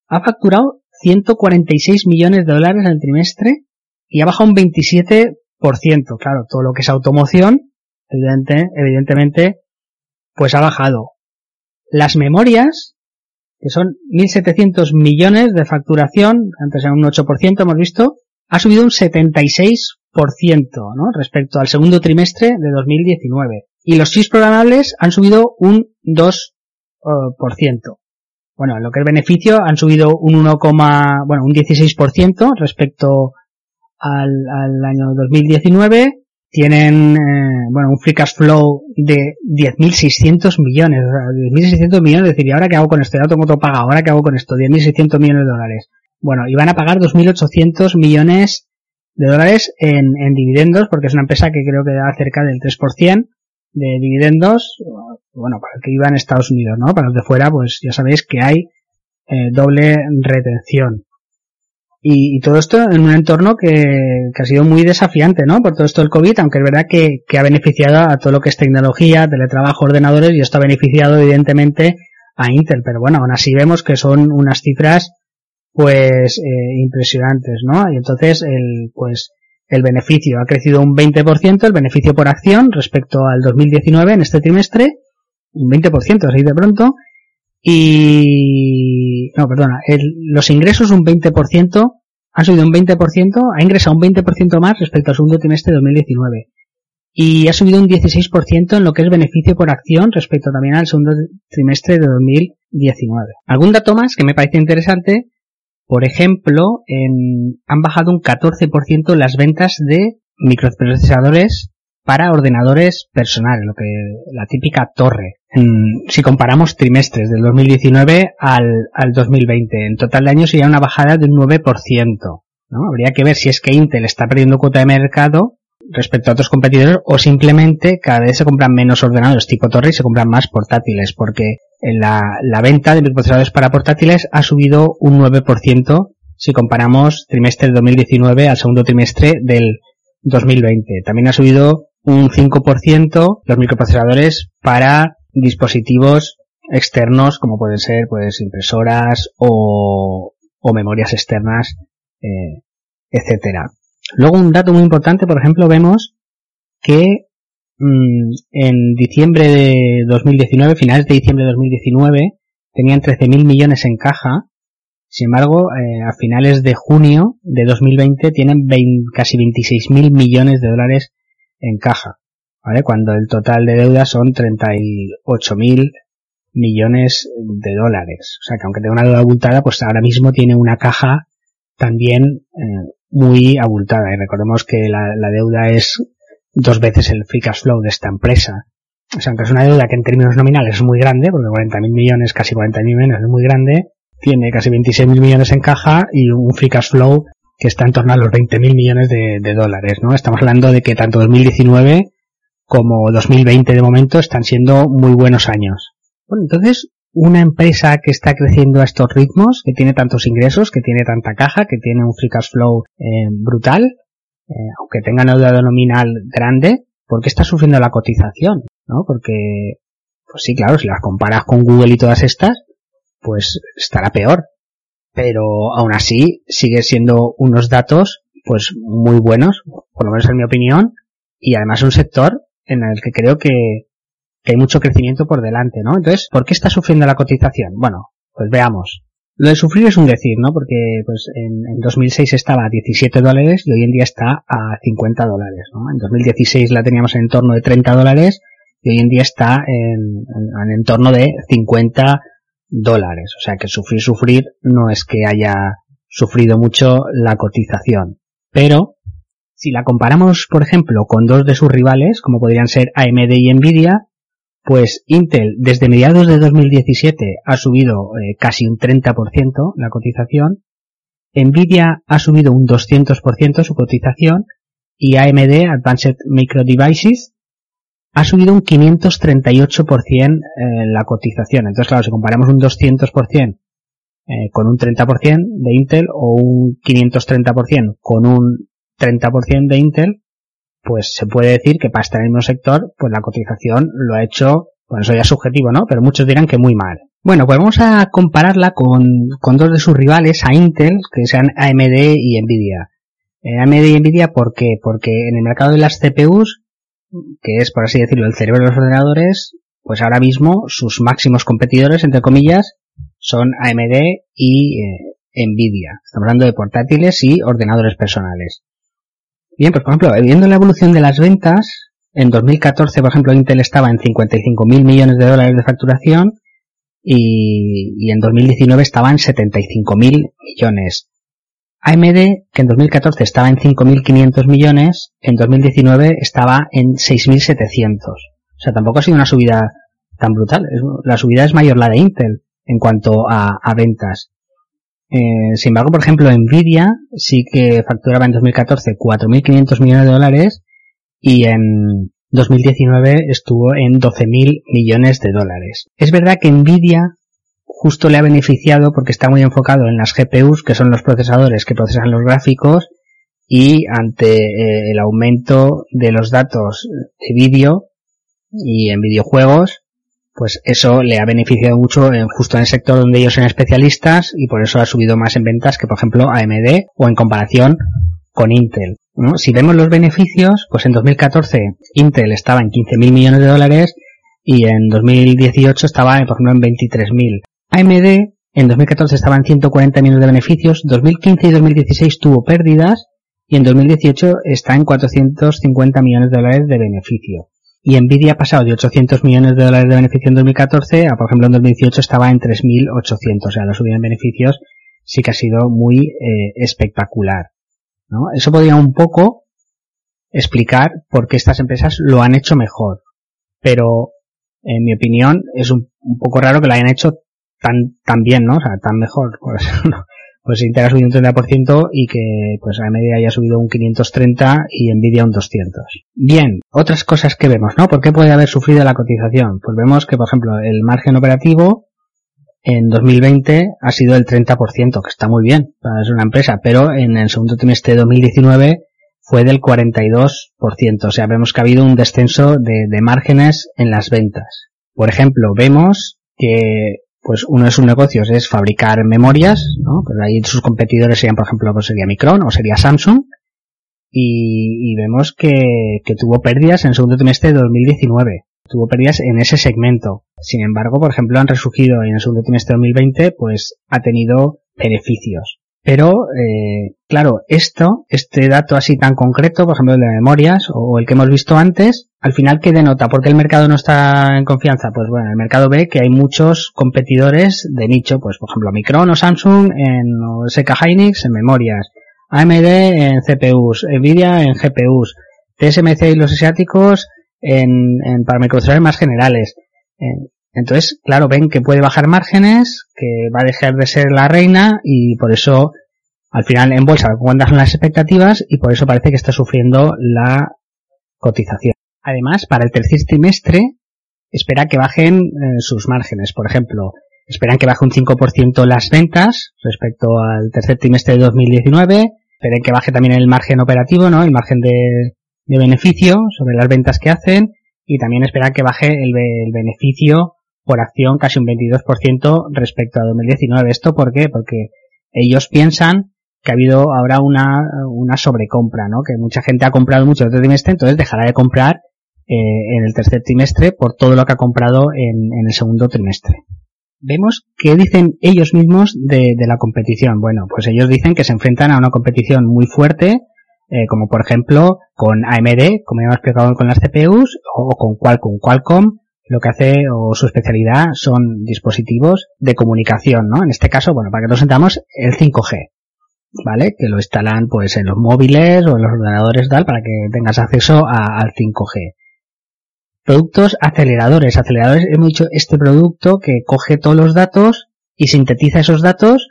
ha facturado 146 millones de dólares en el trimestre y ha bajado un 27 Claro, todo lo que es automoción, evidente, evidentemente, pues ha bajado. Las memorias, que son 1.700 millones de facturación, antes era un 8%, hemos visto, ha subido un 76%, ¿no? Respecto al segundo trimestre de 2019. Y los chips programables han subido un 2%. Bueno, en lo que es beneficio han subido un 1, bueno, un 16% respecto al, al año 2019 tienen eh, bueno un free cash flow de 10.600 millones, 10.600 millones, es decir, ¿y ahora qué hago con esto? Ya todo pagado, ¿ahora qué hago con esto? 10.600 millones de dólares. Bueno, y van a pagar 2.800 millones de dólares en, en dividendos, porque es una empresa que creo que da cerca del 3% de dividendos, bueno, para el que iba en Estados Unidos, ¿no? Para los de fuera, pues ya sabéis que hay eh, doble retención. Y, todo esto en un entorno que, ha sido muy desafiante, ¿no? Por todo esto del COVID, aunque es verdad que, ha beneficiado a todo lo que es tecnología, teletrabajo, ordenadores, y esto ha beneficiado evidentemente a Intel. Pero bueno, aún así vemos que son unas cifras, pues, eh, impresionantes, ¿no? Y entonces, el, pues, el beneficio ha crecido un 20%, el beneficio por acción respecto al 2019 en este trimestre, un 20%, así de pronto, y, no, perdona, los ingresos un 20%, han subido un 20%, ha ingresado un 20% más respecto al segundo trimestre de 2019. Y ha subido un 16% en lo que es beneficio por acción respecto también al segundo trimestre de 2019. Algún dato más que me parece interesante, por ejemplo, han bajado un 14% las ventas de microprocesadores para ordenadores personales, lo que la típica torre. Si comparamos trimestres del 2019 al, al 2020, en total de años sería una bajada de un 9%. ¿no? Habría que ver si es que Intel está perdiendo cuota de mercado respecto a otros competidores o simplemente cada vez se compran menos ordenadores tipo torre y se compran más portátiles porque la, la venta de microprocesadores para portátiles ha subido un 9% si comparamos trimestre del 2019 al segundo trimestre del 2020. También ha subido un 5% los microprocesadores para dispositivos externos como pueden ser pues impresoras o, o memorias externas eh, etcétera. Luego un dato muy importante por ejemplo vemos que mm, en diciembre de 2019 finales de diciembre de 2019 tenían 13.000 millones en caja. Sin embargo eh, a finales de junio de 2020 tienen 20, casi 26.000 millones de dólares en caja, ¿vale? Cuando el total de deuda son 38 mil millones de dólares. O sea que aunque tenga una deuda abultada, pues ahora mismo tiene una caja también eh, muy abultada. Y recordemos que la, deuda es dos veces el free cash flow de esta empresa. O sea, aunque es una deuda que en términos nominales es muy grande, porque 40.000 millones, casi 40.000 millones es muy grande, tiene casi 26.000 millones en caja y un free cash flow que está en torno a los 20.000 millones de, dólares, ¿no? Estamos hablando de que tanto 2019 como 2020 de momento están siendo muy buenos años. Bueno, entonces, una empresa que está creciendo a estos ritmos, que tiene tantos ingresos, que tiene tanta caja, que tiene un free cash flow eh, brutal, eh, aunque tenga una deuda nominal grande, ¿por qué está sufriendo la cotización? ¿No? Porque, pues sí, claro, si las comparas con Google y todas estas, pues estará peor pero aún así sigue siendo unos datos pues muy buenos, por lo menos en mi opinión, y además un sector en el que creo que, hay mucho crecimiento por delante, ¿no? Entonces, ¿por qué está sufriendo la cotización? Bueno, pues veamos. Lo de sufrir es un decir, ¿no? Porque pues en, en 2006 estaba a 17 dólares y hoy en día está a 50 dólares, ¿no? En 2016 la teníamos en torno de 30 dólares y hoy en día está en, en, en torno de 50 dólares. O sea que sufrir, sufrir no es que haya sufrido mucho la cotización. Pero, si la comparamos, por ejemplo, con dos de sus rivales, como podrían ser AMD y Nvidia, pues Intel desde mediados de 2017 ha subido eh, casi un 30% la cotización, Nvidia ha subido un 200% su cotización y AMD, Advanced Micro Devices, ha subido un 538% eh, la cotización. Entonces, claro, si comparamos un 200% eh, con un 30% de Intel o un 530% con un 30% de Intel, pues se puede decir que para estar en el mismo sector, pues la cotización lo ha hecho, bueno, eso ya es subjetivo, ¿no? Pero muchos dirán que muy mal. Bueno, pues vamos a compararla con, con dos de sus rivales, a Intel, que sean AMD y Nvidia. Eh, AMD y Nvidia, ¿por qué? Porque en el mercado de las CPUs, que es por así decirlo el cerebro de los ordenadores, pues ahora mismo sus máximos competidores, entre comillas, son AMD y eh, Nvidia. Estamos hablando de portátiles y ordenadores personales. Bien, pues por ejemplo, viendo la evolución de las ventas, en 2014, por ejemplo, Intel estaba en 55 mil millones de dólares de facturación y, en 2019 estaba en 75 mil millones. AMD, que en 2014 estaba en 5.500 millones, en 2019 estaba en 6.700. O sea, tampoco ha sido una subida tan brutal. La subida es mayor la de Intel en cuanto a, ventas. Eh, sin embargo, por ejemplo, Nvidia sí que facturaba en 2014 4.500 millones de dólares y en 2019 estuvo en 12.000 millones de dólares. Es verdad que Nvidia justo le ha beneficiado porque está muy enfocado en las GPUs, que son los procesadores que procesan los gráficos, y ante eh, el aumento de los datos de vídeo y en videojuegos, pues eso le ha beneficiado mucho en, justo en el sector donde ellos son especialistas y por eso ha subido más en ventas que por ejemplo AMD o en comparación con Intel. Si vemos los beneficios, pues en 2014 Intel estaba en 15.000 millones de dólares y en 2018 estaba, por ejemplo, en 23.000. AMD en 2014 estaba en 140 millones de beneficios, 2015 y 2016 tuvo pérdidas y en 2018 está en 450 millones de dólares de beneficio. Y Nvidia ha pasado de 800 millones de dólares de beneficio en 2014 a, por ejemplo, en 2018 estaba en 3.800. O sea, la subida en beneficios sí que ha sido muy eh, espectacular. ¿no? Eso podría un poco explicar por qué estas empresas lo han hecho mejor. Pero, en mi opinión, es un, poco raro que lo hayan hecho tan, tan bien, ¿no? O sea, tan mejor. *laughs* Pues, pues Intel ha subido un 30% y que pues a media haya subido un 530 y Nvidia un 200. Bien, otras cosas que vemos, ¿no? ¿Por qué puede haber sufrido la cotización? Pues vemos que, por ejemplo, el margen operativo en 2020 ha sido el 30%, que está muy bien para ser una empresa, pero en el segundo trimestre de 2019 fue del 42%. O sea, vemos que ha habido un descenso de, de márgenes en las ventas. Por ejemplo, vemos que pues uno de sus negocios es fabricar memorias, ¿no? Pues ahí sus competidores serían, por ejemplo, pues sería Micron o sería Samsung. Y, y vemos que, que tuvo pérdidas en el segundo trimestre de 2019 tuvo pérdidas en ese segmento. Sin embargo, por ejemplo, han resurgido en el segundo trimestre de 2020, pues ha tenido beneficios. Pero, eh, claro, esto, este dato así tan concreto, por ejemplo el de memorias o el que hemos visto antes, al final, ¿qué denota? ¿Por qué el mercado no está en confianza? Pues bueno, el mercado ve que hay muchos competidores de nicho, pues por ejemplo Micron o Samsung en SK Hynix en memorias, AMD en CPUs, Nvidia en GPUs, TSMC y los asiáticos en, en para microprocesadores más generales. Entonces, claro, ven que puede bajar márgenes, que va a dejar de ser la reina y por eso al final en bolsa cuántas son las expectativas y por eso parece que está sufriendo la cotización. Además, para el tercer trimestre espera que bajen eh, sus márgenes. Por ejemplo, esperan que baje un 5% las ventas respecto al tercer trimestre de 2019. Esperen que baje también el margen operativo, ¿no? El margen de, de beneficio sobre las ventas que hacen y también esperan que baje el, beneficio por acción casi un 22% respecto a 2019. ¿Esto por qué? Porque ellos piensan que ha habido ahora una, una sobrecompra, ¿no? Que mucha gente ha comprado mucho el tercer trimestre, entonces dejará de comprar eh, en el tercer trimestre por todo lo que ha comprado en, en el segundo trimestre. Vemos qué dicen ellos mismos de, de la competición. Bueno, pues ellos dicen que se enfrentan a una competición muy fuerte, eh, como por ejemplo con AMD, como ya hemos explicado con las CPUs, o con Qualcomm. Qualcomm lo que hace o su especialidad son dispositivos de comunicación, ¿no? En este caso, bueno, para que nos sentamos, el 5G, ¿vale? Que lo instalan pues en los móviles o en los ordenadores tal para que tengas acceso al 5G. Productos aceleradores. Aceleradores, hemos dicho este producto que coge todos los datos y sintetiza esos datos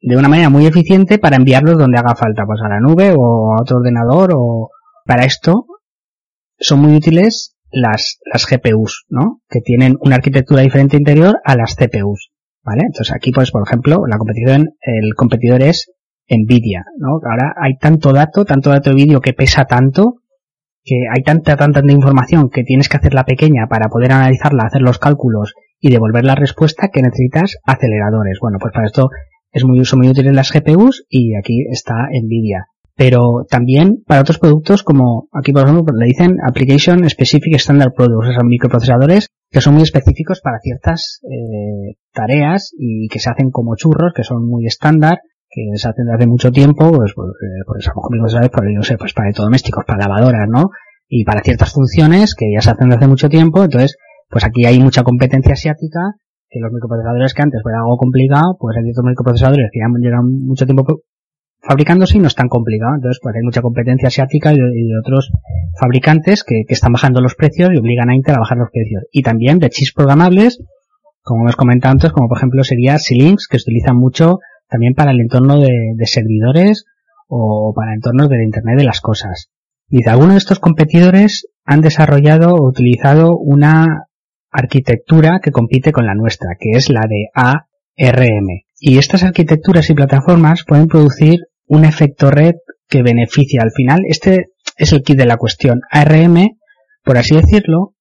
de una manera muy eficiente para enviarlos donde haga falta, pues a la nube o a otro ordenador o para esto son muy útiles las, las GPUs, ¿no? Que tienen una arquitectura diferente interior a las CPUs, ¿vale? Entonces aquí pues por ejemplo la competición, el competidor es Nvidia, ¿no? Ahora hay tanto dato, tanto dato de vídeo que pesa tanto que hay tanta, tanta, tanta información que tienes que hacerla pequeña para poder analizarla, hacer los cálculos y devolver la respuesta que necesitas aceleradores. Bueno, pues para esto es muy, son muy útiles las GPUs y aquí está Nvidia. Pero también para otros productos como aquí por ejemplo le dicen Application Specific Standard Products, son microprocesadores que son muy específicos para ciertas eh, tareas y que se hacen como churros, que son muy estándar, que se hacen desde hace mucho tiempo, pues, pues, eh, por eso microprocesadores, por, no sé, pues para electrodomésticos, para lavadoras, ¿no? Y para ciertas funciones que ya se hacen desde hace mucho tiempo, entonces, pues aquí hay mucha competencia asiática, que los microprocesadores que antes fuera algo complicado, pues hay ciertos microprocesadores que ya llevan mucho tiempo fabricándose y no es tan complicado. Entonces, pues hay mucha competencia asiática y de, otros fabricantes que, están bajando los precios y obligan a Intel a bajar los precios. Y también de chips programables, como hemos comentado antes, como por ejemplo sería Xilinx, que se utilizan mucho también para el entorno de, servidores o para entornos del Internet de las cosas. Dice, algunos de estos competidores han desarrollado o utilizado una arquitectura que compite con la nuestra, que es la de ARM. Y estas arquitecturas y plataformas pueden producir un efecto red que beneficia al final. Este es el kit de la cuestión. ARM, por así decirlo,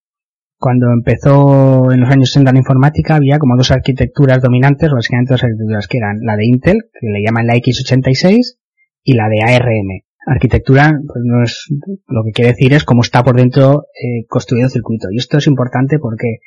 cuando empezó en los años 60 la informática había como dos arquitecturas dominantes, básicamente dos arquitecturas que eran la de Intel, que le llaman la x86, y la de ARM. Arquitectura, pues no es, lo que quiere decir es cómo está por dentro eh, construido el circuito. Y esto es importante porque,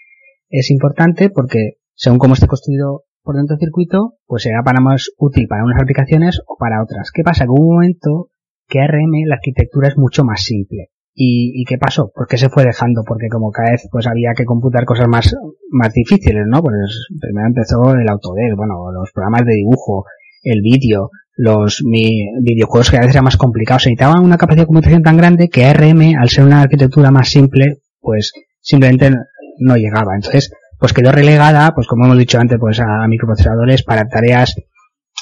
es importante porque según cómo esté construido por dentro del circuito, pues será para más útil para unas aplicaciones o para otras. ¿Qué pasa? Que hubo un momento que ARM la arquitectura es mucho más simple. ¿Y, qué pasó? ¿Por qué se fue dejando? Porque como cada vez pues había que computar cosas más, más difíciles, ¿no? Pues primero empezó el Autodesk, bueno, los programas de dibujo, el vídeo, los videojuegos que a veces eran más complicados. Se necesitaban una capacidad de computación tan grande que ARM, al ser una arquitectura más simple, pues simplemente no llegaba. Entonces, pues quedó relegada, pues como hemos dicho antes, pues a microprocesadores para tareas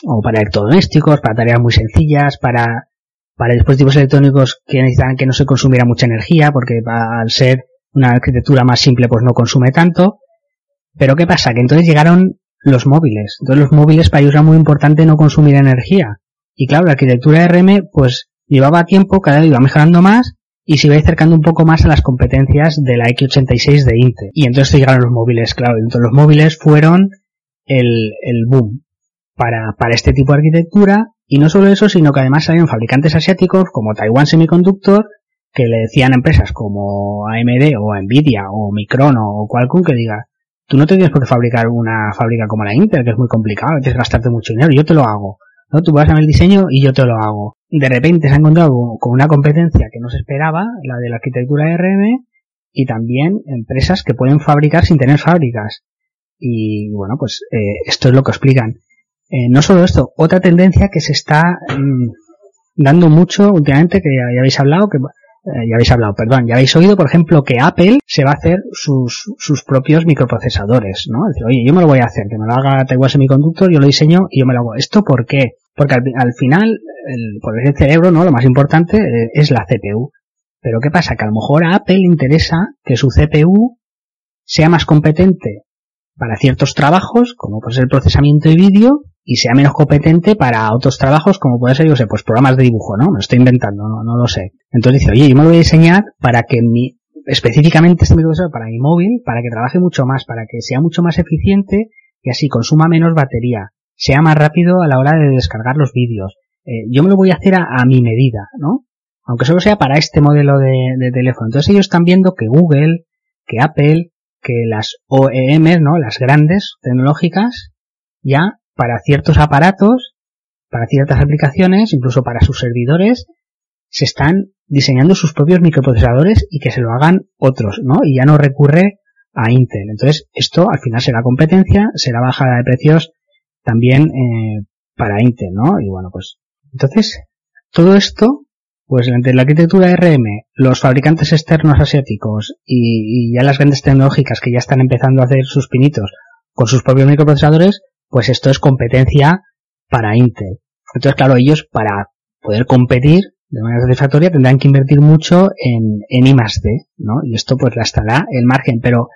o para electrodomésticos, para tareas muy sencillas, para, para dispositivos electrónicos que necesitan que no se consumiera mucha energía, porque al ser una arquitectura más simple, pues no consume tanto. Pero ¿qué pasa? Que entonces llegaron los móviles. Entonces los móviles para ellos era muy importante no consumir energía. Y claro, la arquitectura RM, pues llevaba tiempo, cada vez iba mejorando más, y se iba acercando un poco más a las competencias de la X86 de Intel. Y entonces llegaron los móviles, claro. Entonces los móviles fueron el, el boom para, para este tipo de arquitectura. Y no solo eso, sino que además habían fabricantes asiáticos como Taiwan Semiconductor que le decían a empresas como AMD o Nvidia o Micron o Qualcomm que diga, tú no tienes por qué fabricar una fábrica como la Intel, que es muy complicado, tienes que gastarte mucho dinero, yo te lo hago. ¿no? Tú vas a ver el diseño y yo te lo hago. De repente se ha encontrado con una competencia que no se esperaba, la de la arquitectura RM, y también empresas que pueden fabricar sin tener fábricas. Y bueno, pues eh, esto es lo que explican. Eh, no solo esto, otra tendencia que se está mm, dando mucho últimamente, que ya, habéis hablado, que eh, ya habéis hablado, perdón, ya habéis oído, por ejemplo, que Apple se va a hacer sus, sus propios microprocesadores, ¿no? oye, yo me lo voy a hacer, que me lo haga Taiwan Semiconductor, yo lo diseño y yo me lo hago. ¿Esto por qué? Porque al, final, el, por el cerebro, ¿no? Lo más importante eh, es la CPU. Pero ¿qué pasa? Que a lo mejor a Apple le interesa que su CPU sea más competente para ciertos trabajos, como puede ser el procesamiento de vídeo, y sea menos competente para otros trabajos como puede ser, yo sé, pues programas de dibujo, ¿no? Me lo estoy inventando, no, no lo sé. Entonces dice, oye, yo me lo voy a diseñar para que mi, específicamente este microprocesador para mi móvil, para que trabaje mucho más, para que sea mucho más eficiente y así consuma menos batería, sea más rápido a la hora de descargar los vídeos. Eh, yo me lo voy a hacer a, mi medida, ¿no? Aunque solo sea para este modelo de, de teléfono. Entonces ellos están viendo que Google, que Apple, que las OEM, ¿no? Las grandes tecnológicas, ya para ciertos aparatos, para ciertas aplicaciones, incluso para sus servidores, se están diseñando sus propios microprocesadores y que se lo hagan otros, ¿no? Y ya no recurre a Intel. Entonces, esto al final será competencia, será bajada de precios también eh, para Intel, ¿no? Y bueno, pues, entonces, todo esto, pues entre la arquitectura RM, los fabricantes externos asiáticos y, ya las grandes tecnológicas que ya están empezando a hacer sus pinitos con sus propios microprocesadores, pues esto es competencia para Intel. Entonces, claro, ellos para poder competir de manera satisfactoria tendrán que invertir mucho en, en I ¿no? Y esto pues la estará el margen, pero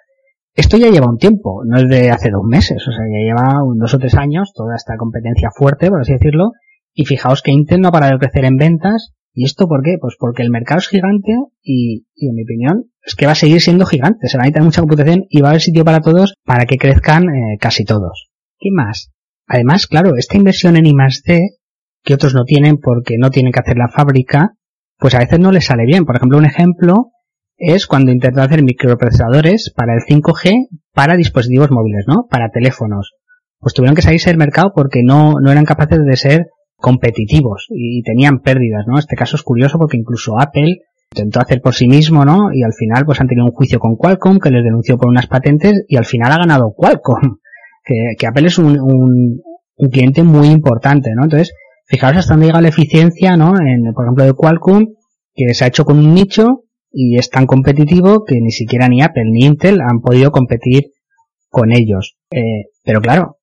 esto ya lleva un tiempo, no es de hace dos meses, o sea, ya lleva dos o tres años toda esta competencia fuerte, por así decirlo, y fijaos que Intel no ha parado de crecer en ventas, ¿y esto por qué? Pues porque el mercado es gigante y, y en mi opinión es que va a seguir siendo gigante, se va a necesitar mucha computación y va a haber sitio para todos para que crezcan eh, casi todos. ¿Qué más? Además, claro, esta inversión en I+D que otros no tienen porque no tienen que hacer la fábrica, pues a veces no les sale bien. Por ejemplo, un ejemplo es cuando intentó hacer microprocesadores para el 5G para dispositivos móviles, ¿no? Para teléfonos. Pues tuvieron que salirse del mercado porque no, no eran capaces de ser competitivos y tenían pérdidas, ¿no? Este caso es curioso porque incluso Apple intentó hacer por sí mismo, ¿no? Y al final pues han tenido un juicio con Qualcomm que les denunció por unas patentes y al final ha ganado Qualcomm. *laughs* Que, que Apple es un, un, un, cliente muy importante, ¿no? Entonces, fijaros hasta dónde llega la eficiencia, ¿no? En, por ejemplo, de Qualcomm, que se ha hecho con un nicho y es tan competitivo que ni siquiera ni Apple ni Intel han podido competir con ellos. Eh, pero claro,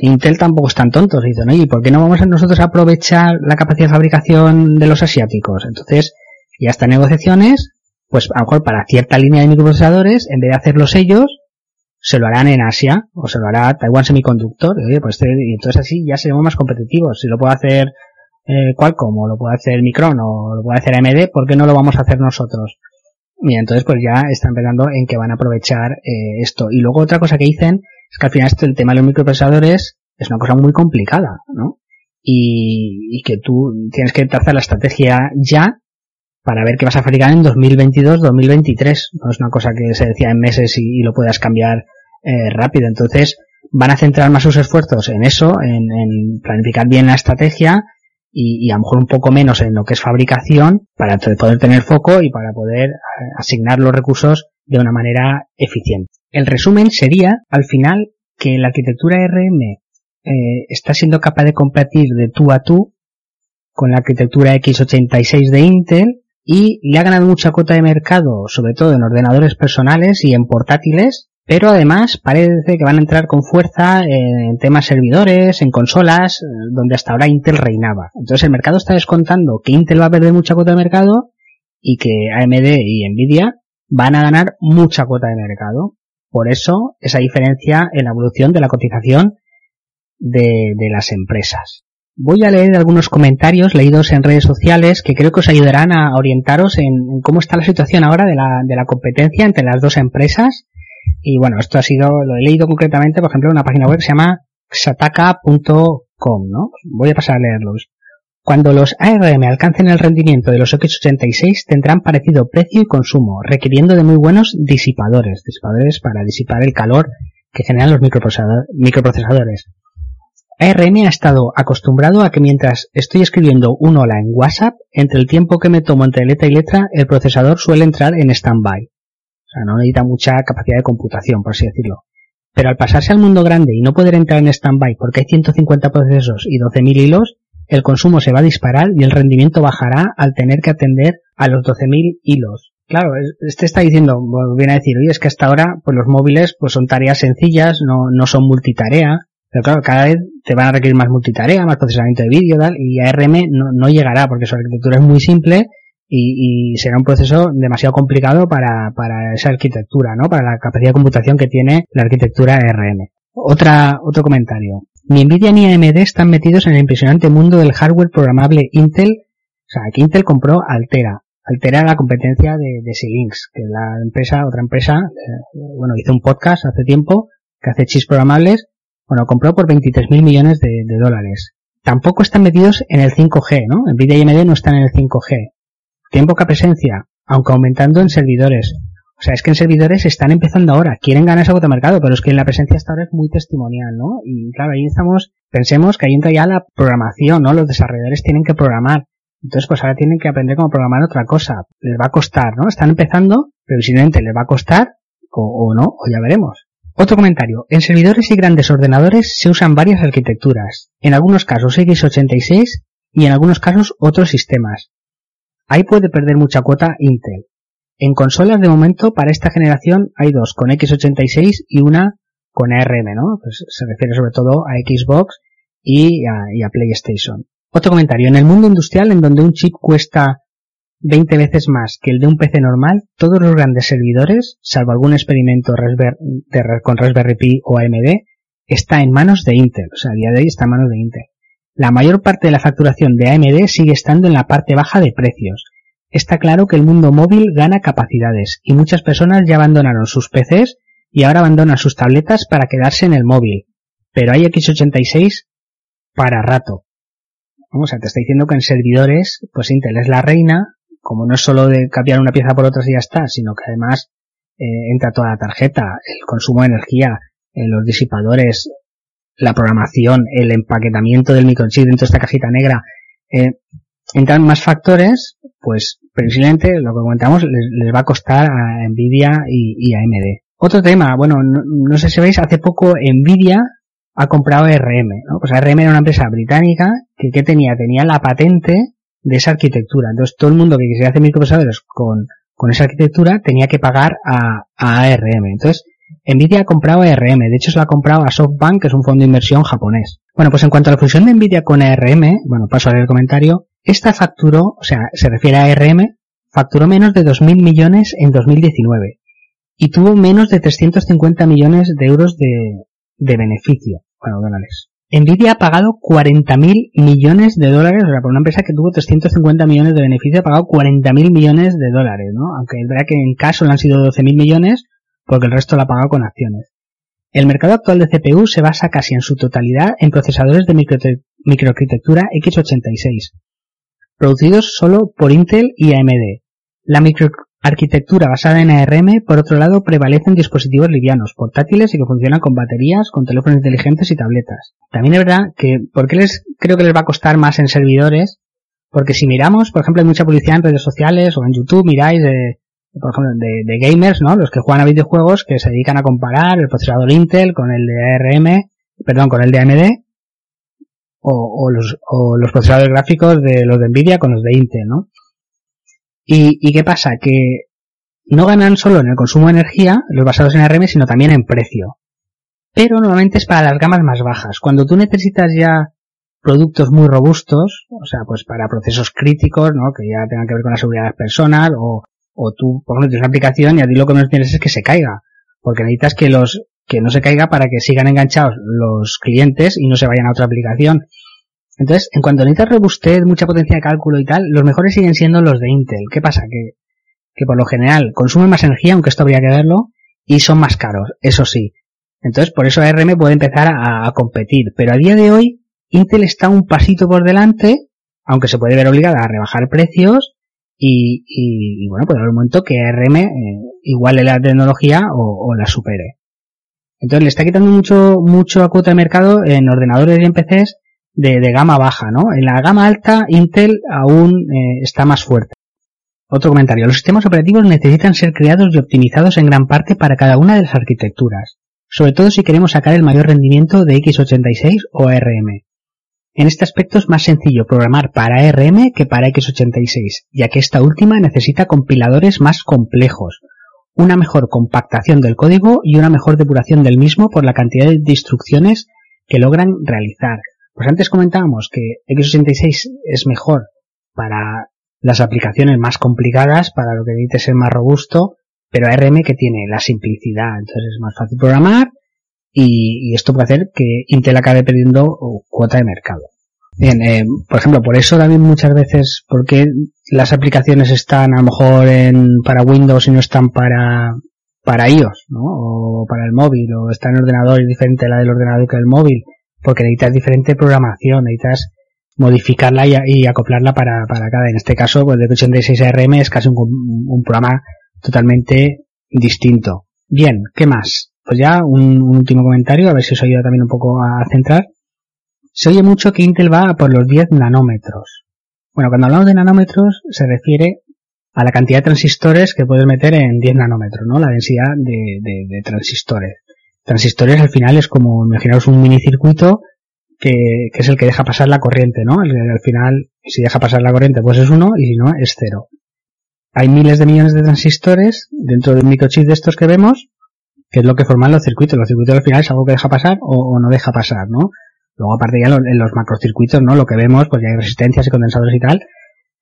Intel tampoco están tontos. Dicen, oye, ¿por qué no vamos a nosotros a aprovechar la capacidad de fabricación de los asiáticos? Entonces, ya están negociaciones, pues a lo mejor para cierta línea de microprocesadores, en vez de hacerlos ellos, se lo harán en Asia, o se lo hará Taiwan Semiconductor, y, oye, pues este, y entonces así ya seremos más competitivos. Si lo puede hacer eh, Qualcomm, o lo puede hacer Micron, o lo puede hacer AMD, ¿por qué no lo vamos a hacer nosotros? Y entonces pues ya están pensando en que van a aprovechar eh, esto. Y luego otra cosa que dicen es que al final esto, el tema de los microprocesadores es una cosa muy complicada, ¿no? Y, que tú tienes que trazar la estrategia ya para ver qué vas a fabricar en 2022-2023. No es una cosa que se decía en meses y, lo puedas cambiar eh, rápido. Entonces van a centrar más sus esfuerzos en eso, en planificar bien la estrategia y, y, a lo mejor un poco menos en lo que es fabricación para poder tener foco y para poder eh, asignar los recursos de una manera eficiente. El resumen sería, al final, que la arquitectura RM eh, está siendo capaz de competir de tú a tú con la arquitectura x86 de Intel y le ha ganado mucha cuota de mercado, sobre todo en ordenadores personales y en portátiles, pero además parece que van a entrar con fuerza en temas servidores, en consolas, eh, donde hasta ahora Intel reinaba. Entonces el mercado está descontando que Intel va a perder mucha cuota de mercado y que AMD y Nvidia van a ganar mucha cuota de mercado. Por eso esa diferencia en la evolución de la cotización de, las empresas. Voy a leer algunos comentarios leídos en redes sociales que creo que os ayudarán a orientaros en, cómo está la situación ahora de la competencia entre las dos empresas y bueno, esto ha sido, lo he leído concretamente, por ejemplo, en una página web que se llama xataka.com, ¿no? Voy a pasar a leerlos. Cuando los ARM alcancen el rendimiento de los X86 tendrán parecido precio y consumo, requiriendo de muy buenos disipadores, disipadores para disipar el calor que generan los microprocesadores. ARM ha estado acostumbrado a que mientras estoy escribiendo un hola en WhatsApp, entre el tiempo que me tomo entre letra y letra, el procesador suele entrar en standby. Sea, no necesita mucha capacidad de computación, por así decirlo. Pero al pasarse al mundo grande y no poder entrar en standby porque hay 150 procesos y 12.000 hilos, el consumo se va a disparar y el rendimiento bajará al tener que atender a los 12.000 hilos. Claro, este está diciendo, viene a decir, oye, es que hasta ahora, pues los móviles, pues son tareas sencillas, no, no son multitarea, pero claro, cada vez te van a requerir más multitarea, más procesamiento de vídeo, tal, y ARM no, no llegará porque su arquitectura es muy simple y, y, será un proceso demasiado complicado para, para esa arquitectura, ¿no? Para la capacidad de computación que tiene la arquitectura RM. Otra, otro comentario. Ni Nvidia ni AMD están metidos en el impresionante mundo del hardware programable Intel. O sea, que Intel compró Altera. Altera la competencia de, de Xilinx, que la empresa, otra empresa, eh, bueno, hizo un podcast hace tiempo que hace chips programables. Bueno, compró por 23.000 millones de, de dólares. Tampoco están metidos en el 5G, ¿no? Nvidia y AMD no están en el 5G tienen poca presencia, aunque aumentando en servidores. O sea, es que en servidores están empezando ahora, quieren ganar ese mercado, pero es que en la presencia hasta ahora es muy testimonial, ¿no? Y claro, ahí estamos, pensemos que ahí entra ya la programación, ¿no? Los desarrolladores tienen que programar. Entonces, pues ahora tienen que aprender cómo programar otra cosa. Les va a costar, ¿no? Están empezando, previsiblemente les va a costar, o, o no, o ya veremos. Otro comentario. En servidores y grandes ordenadores se usan varias arquitecturas. En algunos casos x86 y en algunos casos otros sistemas. Ahí puede perder mucha cuota Intel. En consolas de momento para esta generación hay dos con x86 y una con ARM, ¿no? Pues se refiere sobre todo a Xbox y a, PlayStation. Otro comentario. En el mundo industrial en donde un chip cuesta 20 veces más que el de un PC normal, todos los grandes servidores, salvo algún experimento con Raspberry Pi o AMD, está en manos de Intel. O sea, a día de hoy está en manos de Intel. La mayor parte de la facturación de AMD sigue estando en la parte baja de precios. Está claro que el mundo móvil gana capacidades y muchas personas ya abandonaron sus PCs y ahora abandonan sus tabletas para quedarse en el móvil. Pero hay X86 para rato. O sea, te está diciendo que en servidores, pues Intel es la reina, como no es solo de cambiar una pieza por otra y ya está, sino que además eh, entra toda la tarjeta, el consumo de energía, eh, los disipadores, la programación, el empaquetamiento del microchip dentro de esta cajita negra, eh, entran más factores, pues precisamente lo que comentamos les, va a costar a Nvidia y, a AMD. Otro tema, bueno, no, sé si veis, hace poco Nvidia ha comprado RM, ¿no? Pues RM era una empresa británica que ¿qué tenía? Tenía la patente de esa arquitectura. Entonces todo el mundo que quisiera hacer microprocesadores con, con esa arquitectura tenía que pagar a, a ARM. Entonces, Nvidia ha comprado ARM, de hecho se lo ha comprado a SoftBank, que es un fondo de inversión japonés. Bueno, pues en cuanto a la fusión de Nvidia con ARM, bueno, paso a ver el comentario, esta facturó, o sea, se refiere a ARM, facturó menos de 2.000 millones en 2019 y tuvo menos de 350 millones de euros de, de beneficio, bueno, dólares. Nvidia ha pagado 40.000 millones de dólares, o sea, por una empresa que tuvo 350 millones de beneficio, ha pagado 40.000 millones de dólares, ¿no? Aunque es verdad que en caso le han sido 12.000 millones, porque el resto lo ha pagado con acciones. El mercado actual de CPU se basa casi en su totalidad en procesadores de microarquitectura x86, producidos solo por Intel y AMD. La microarquitectura basada en ARM, por otro lado, prevalece en dispositivos livianos, portátiles y que funcionan con baterías, con teléfonos inteligentes y tabletas. También es verdad que, ¿por qué les, creo que les va a costar más en servidores? Porque si miramos, por ejemplo, hay mucha publicidad en redes sociales o en YouTube, miráis, eh, por ejemplo, de, gamers, ¿no? Los que juegan a videojuegos que se dedican a comparar el procesador Intel con el de ARM, perdón, con el de AMD, o, los, o los procesadores gráficos de los de Nvidia con los de Intel, ¿no? Y, y qué pasa? Que no ganan solo en el consumo de energía, los basados en ARM, sino también en precio. Pero normalmente es para las gamas más bajas. Cuando tú necesitas ya productos muy robustos, o sea, pues para procesos críticos, ¿no? Que ya tengan que ver con la seguridad de o o tú, por ejemplo, tienes una aplicación y a ti lo que menos tienes es que se caiga, porque necesitas que los que no se caiga para que sigan enganchados los clientes y no se vayan a otra aplicación. Entonces, en cuanto necesitas robustez, mucha potencia de cálculo y tal, los mejores siguen siendo los de Intel. ¿Qué pasa? Que, que por lo general consumen más energía, aunque esto habría que verlo, y son más caros, eso sí. Entonces, por eso ARM puede empezar a, a competir. Pero a día de hoy, Intel está un pasito por delante, aunque se puede ver obligada a rebajar precios, y, y, bueno, puede haber un momento que ARM eh, iguale la tecnología o, la supere. Entonces le está quitando mucho, mucho a cuota de mercado en ordenadores y en PCs de, gama baja, ¿no? En la gama alta, Intel aún eh, está más fuerte. Otro comentario. Los sistemas operativos necesitan ser creados y optimizados en gran parte para cada una de las arquitecturas, sobre todo si queremos sacar el mayor rendimiento de x86 o ARM. En este aspecto es más sencillo programar para ARM que para x86, ya que esta última necesita compiladores más complejos, una mejor compactación del código y una mejor depuración del mismo por la cantidad de instrucciones que logran realizar. Pues antes comentábamos que x86 es mejor para las aplicaciones más complicadas, para lo que necesite ser más robusto, pero ARM que tiene la simplicidad, entonces es más fácil programar y, esto puede hacer que Intel acabe perdiendo cuota de mercado. Bien, eh, por ejemplo, por eso también muchas veces, porque las aplicaciones están a lo mejor en, para Windows y no están para, para iOS, ¿no? O para el móvil, o está en ordenador y diferente la del ordenador que el móvil, porque necesitas diferente programación, necesitas modificarla y, acoplarla para, para cada. En este caso, pues de 86 ARM es casi un, un programa totalmente distinto. Bien, ¿qué más? Pues ya un, último comentario, a ver si os ayuda también un poco a centrar. Se oye mucho que Intel va por los 10 nanómetros. Bueno, cuando hablamos de nanómetros se refiere a la cantidad de transistores que puedes meter en 10 nanómetros, ¿no? La densidad de, de, transistores. Transistores al final es como, imaginaos un minicircuito que, que es el que deja pasar la corriente, ¿no? Al final, si deja pasar la corriente, pues es uno y si no, es cero. Hay miles de millones de transistores dentro del microchip de estos que vemos que es lo que forman los circuitos. Los circuitos al final es algo que deja pasar o, no deja pasar, ¿no? Luego aparte ya en los macrocircuitos, ¿no? Lo que vemos, pues ya hay resistencias y condensadores y tal,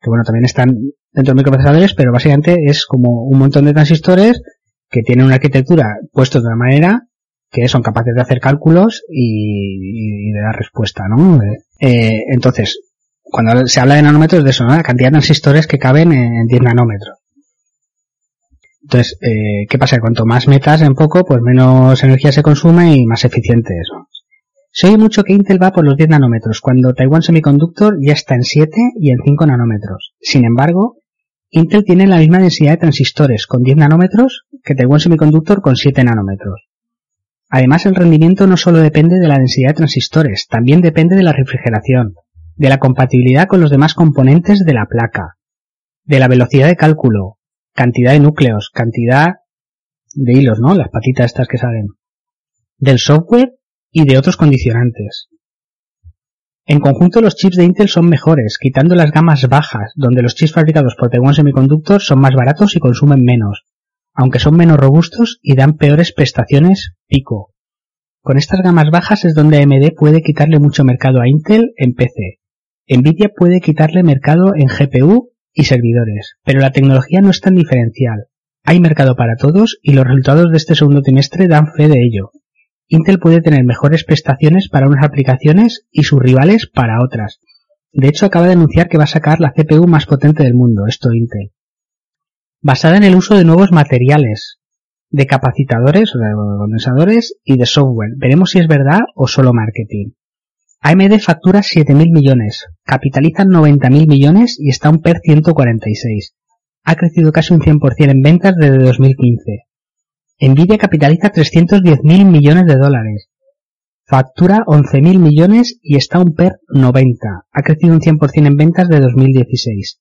que bueno, también están dentro de microprocesadores, pero básicamente es como un montón de transistores que tienen una arquitectura puestos de una manera que son capaces de hacer cálculos y, de dar respuesta, ¿no? Eh, entonces, cuando se habla de nanómetros, de eso, ¿no? La cantidad de transistores que caben en 10 nanómetros. Entonces, eh, ¿qué pasa? Cuanto más metas en poco, pues menos energía se consume y más eficiente eso. Se oye mucho que Intel va por los 10 nanómetros, cuando Taiwan Semiconductor ya está en 7 y en 5 nanómetros. Sin embargo, Intel tiene la misma densidad de transistores con 10 nanómetros que Taiwan Semiconductor con 7 nanómetros. Además, el rendimiento no solo depende de la densidad de transistores, también depende de la refrigeración, de la compatibilidad con los demás componentes de la placa, de la velocidad de cálculo, cantidad de núcleos, cantidad de hilos, ¿no? Las patitas estas que salen, del software y de otros condicionantes. En conjunto los chips de Intel son mejores, quitando las gamas bajas, donde los chips fabricados por Taiwan Semiconductor son más baratos y consumen menos, aunque son menos robustos y dan peores prestaciones pico. Con estas gamas bajas es donde AMD puede quitarle mucho mercado a Intel en PC. Nvidia puede quitarle mercado en GPU y servidores, pero la tecnología no es tan diferencial. Hay mercado para todos y los resultados de este segundo trimestre dan fe de ello. Intel puede tener mejores prestaciones para unas aplicaciones y sus rivales para otras. De hecho, acaba de anunciar que va a sacar la CPU más potente del mundo, esto Intel. Basada en el uso de nuevos materiales, de capacitadores o de condensadores y de software. Veremos si es verdad o solo marketing. AMD factura 7.000 millones, capitaliza 90.000 millones y está un PER 146. Ha crecido casi un 100% en ventas desde 2015. Nvidia capitaliza 310.000 millones de dólares. Factura 11.000 millones y está un PER 90. Ha crecido un 100% en ventas de 2016.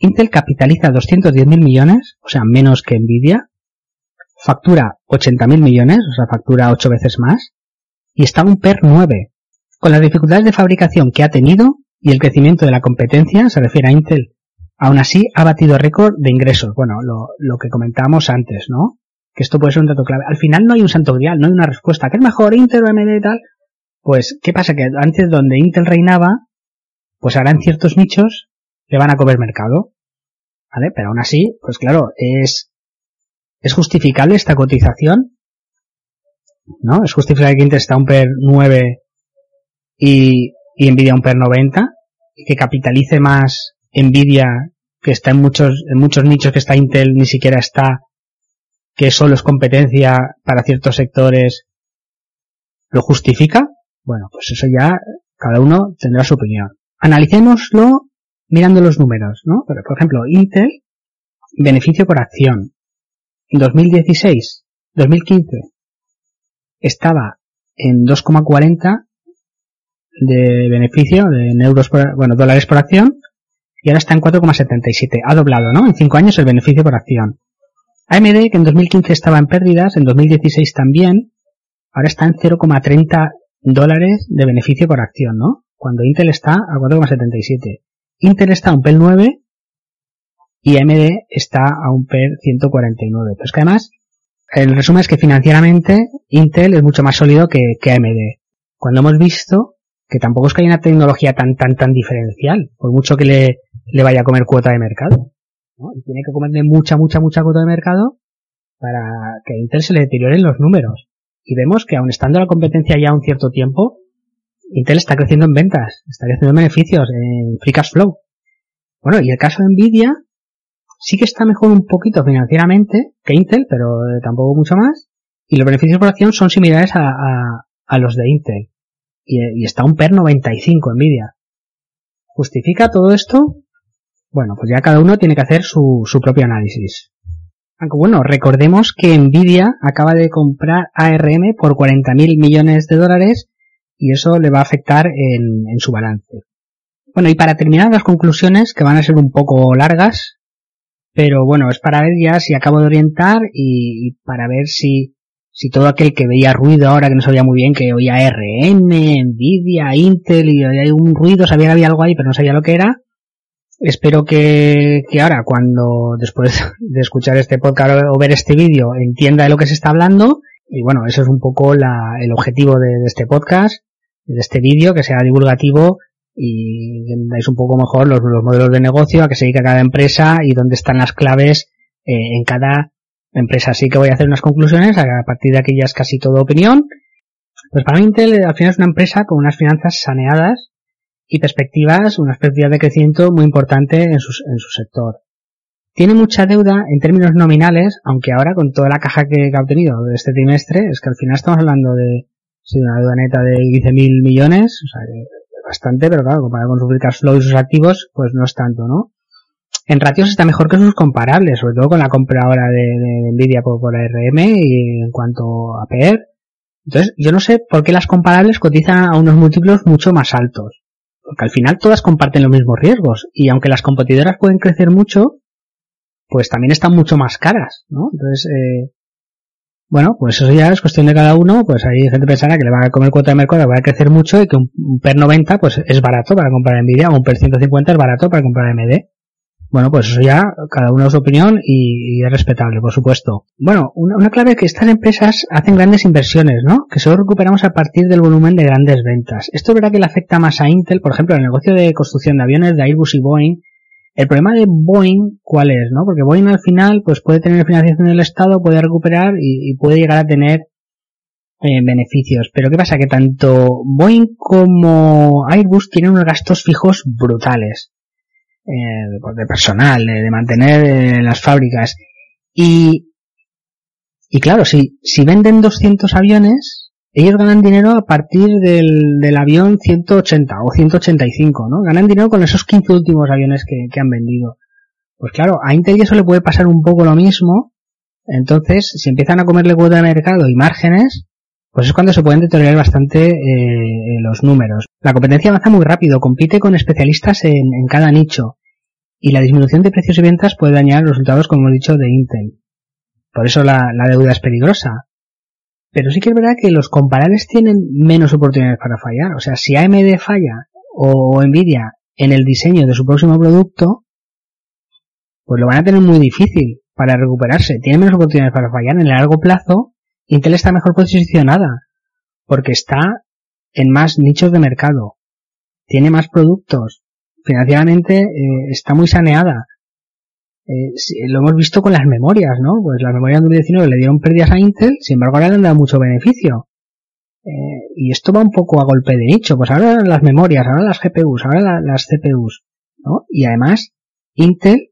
Intel capitaliza 210.000 millones, o sea, menos que Nvidia. Factura 80.000 millones, o sea, factura 8 veces más. Y está un PER 9. Con las dificultades de fabricación que ha tenido y el crecimiento de la competencia, se refiere a Intel, aún así ha batido récord de ingresos. Bueno, lo, lo que comentábamos antes, ¿no? que esto puede ser un dato clave. Al final no hay un santo grial, no hay una respuesta. ¿Qué es mejor, Intel o AMD y tal? Pues, ¿qué pasa? Que antes donde Intel reinaba, pues ahora en ciertos nichos le van a comer mercado. ¿Vale? Pero aún así, pues claro, es, es justificable esta cotización. ¿No? Es justificable que Intel está un PER 9 y, y Nvidia un PER 90 y que capitalice más Nvidia que está en muchos, en muchos nichos que está Intel ni siquiera está que solo es competencia para ciertos sectores, ¿lo justifica? Bueno, pues eso ya cada uno tendrá su opinión. Analicémoslo mirando los números, ¿no? Pero, por ejemplo, Intel, beneficio por acción. En 2016, 2015, estaba en 2,40 de beneficio de euros por, bueno, dólares por acción y ahora está en 4,77. Ha doblado, ¿no? En 5 años el beneficio por acción. AMD, que en 2015 estaba en pérdidas, en 2016 también, ahora está en 0,30 dólares de beneficio por acción, ¿no? Cuando Intel está a 4,77. Intel está a un PEL 9 y AMD está a un PEL 149. Pero es que además, el resumen es que financieramente Intel es mucho más sólido que, que AMD. Cuando hemos visto que tampoco es que haya una tecnología tan, tan, tan diferencial, por mucho que le, le vaya a comer cuota de mercado. Y tiene que comerle mucha, mucha, mucha cuota de mercado para que a Intel se le deterioren los números. Y vemos que aun estando la competencia ya un cierto tiempo, Intel está creciendo en ventas, está creciendo en beneficios, en free cash flow. Bueno, y el caso de Nvidia sí que está mejor un poquito financieramente que Intel, pero tampoco mucho más. Y los beneficios por acción son similares a, a, a los de Intel. Y, está un PER 95 Nvidia. ¿Justifica todo esto? Bueno, pues ya cada uno tiene que hacer su, propio análisis. Aunque bueno, recordemos que Nvidia acaba de comprar ARM por 40.000 millones de dólares y eso le va a afectar en, en su balance. Bueno, y para terminar las conclusiones, que van a ser un poco largas, pero bueno, es para ver ya si acabo de orientar y para ver si, si todo aquel que veía ruido ahora que no sabía muy bien que oía ARM, Nvidia, Intel y hay un ruido, sabía que había algo ahí pero no sabía lo que era, Espero que, ahora, cuando después *laughs* de escuchar este podcast o ver este vídeo, entienda de lo que se está hablando. Y bueno, eso es un poco la, el objetivo de, este podcast, de este vídeo, que sea divulgativo y entendáis un poco mejor los, los, modelos de negocio, a qué se dedica cada empresa y dónde están las claves eh, en cada empresa. Así que voy a hacer unas conclusiones, a partir de aquí ya es casi todo opinión. Pues para Intel al final es una empresa con unas finanzas saneadas, y perspectivas, una perspectivas de crecimiento muy importante en su, en su sector. Tiene mucha deuda en términos nominales, aunque ahora con toda la caja que, ha obtenido de este trimestre, es que al final estamos hablando de Sí, una deuda neta de 15.000 millones, o sea, bastante, pero claro, comparado con su free flow y sus activos, pues no es tanto, ¿no? En ratios está mejor que sus comparables, sobre todo con la compra ahora de, Nvidia por, por ARM y en cuanto a PER. Entonces, yo no sé por qué las comparables cotizan a unos múltiplos mucho más altos. Porque al final todas comparten los mismos riesgos. Y aunque las competidoras pueden crecer mucho, pues también están mucho más caras, ¿no? Entonces, eh, bueno, pues eso ya es cuestión de cada uno, pues hay gente pensará que le va a comer cuota de mercado, va a crecer mucho y que un, PER 90 pues es barato para comprar Nvidia o un PER 150 es barato para comprar AMD. Bueno, pues eso ya, cada uno su opinión y, es respetable, por supuesto. Bueno, una, clave es que estas empresas hacen grandes inversiones, ¿no? Que solo recuperamos a partir del volumen de grandes ventas. Esto es verdad que le afecta más a Intel, por ejemplo, el negocio de construcción de aviones de Airbus y Boeing, el problema de Boeing, ¿cuál es? ¿no? Porque Boeing al final, pues puede tener financiación del Estado, puede recuperar y, puede llegar a tener eh, beneficios. Pero ¿qué pasa? Que tanto Boeing como Airbus tienen unos gastos fijos brutales. Eh, pues de personal, de, mantener eh, las fábricas. Y, y claro, si, si venden 200 aviones, ellos ganan dinero a partir del, del avión 180 o 185, ¿no? Ganan dinero con esos 15 últimos aviones que, que han vendido. Pues claro, a Intel eso le puede pasar un poco lo mismo. Entonces, si empiezan a comerle cuota de mercado y márgenes, pues es cuando se pueden deteriorar bastante eh, los números. La competencia avanza muy rápido, compite con especialistas en, en, cada nicho. Y la disminución de precios y ventas puede dañar los resultados, como hemos dicho, de Intel. Por eso la, la deuda es peligrosa. Pero sí que es verdad que los comparables tienen menos oportunidades para fallar. O sea, si AMD falla o Nvidia en el diseño de su próximo producto, pues lo van a tener muy difícil para recuperarse. Tienen menos oportunidades para fallar. En el largo plazo, Intel está mejor posicionada porque está en más nichos de mercado. Tiene más productos. Financieramente eh, está muy saneada. Eh, lo hemos visto con las memorias, ¿no? Pues las memorias de 2019 le dieron pérdidas a Intel, sin embargo ahora le han dado mucho beneficio. Eh, y esto va un poco a golpe de nicho, pues ahora las memorias, ahora las GPUs, ahora las CPUs, ¿no? Y además, Intel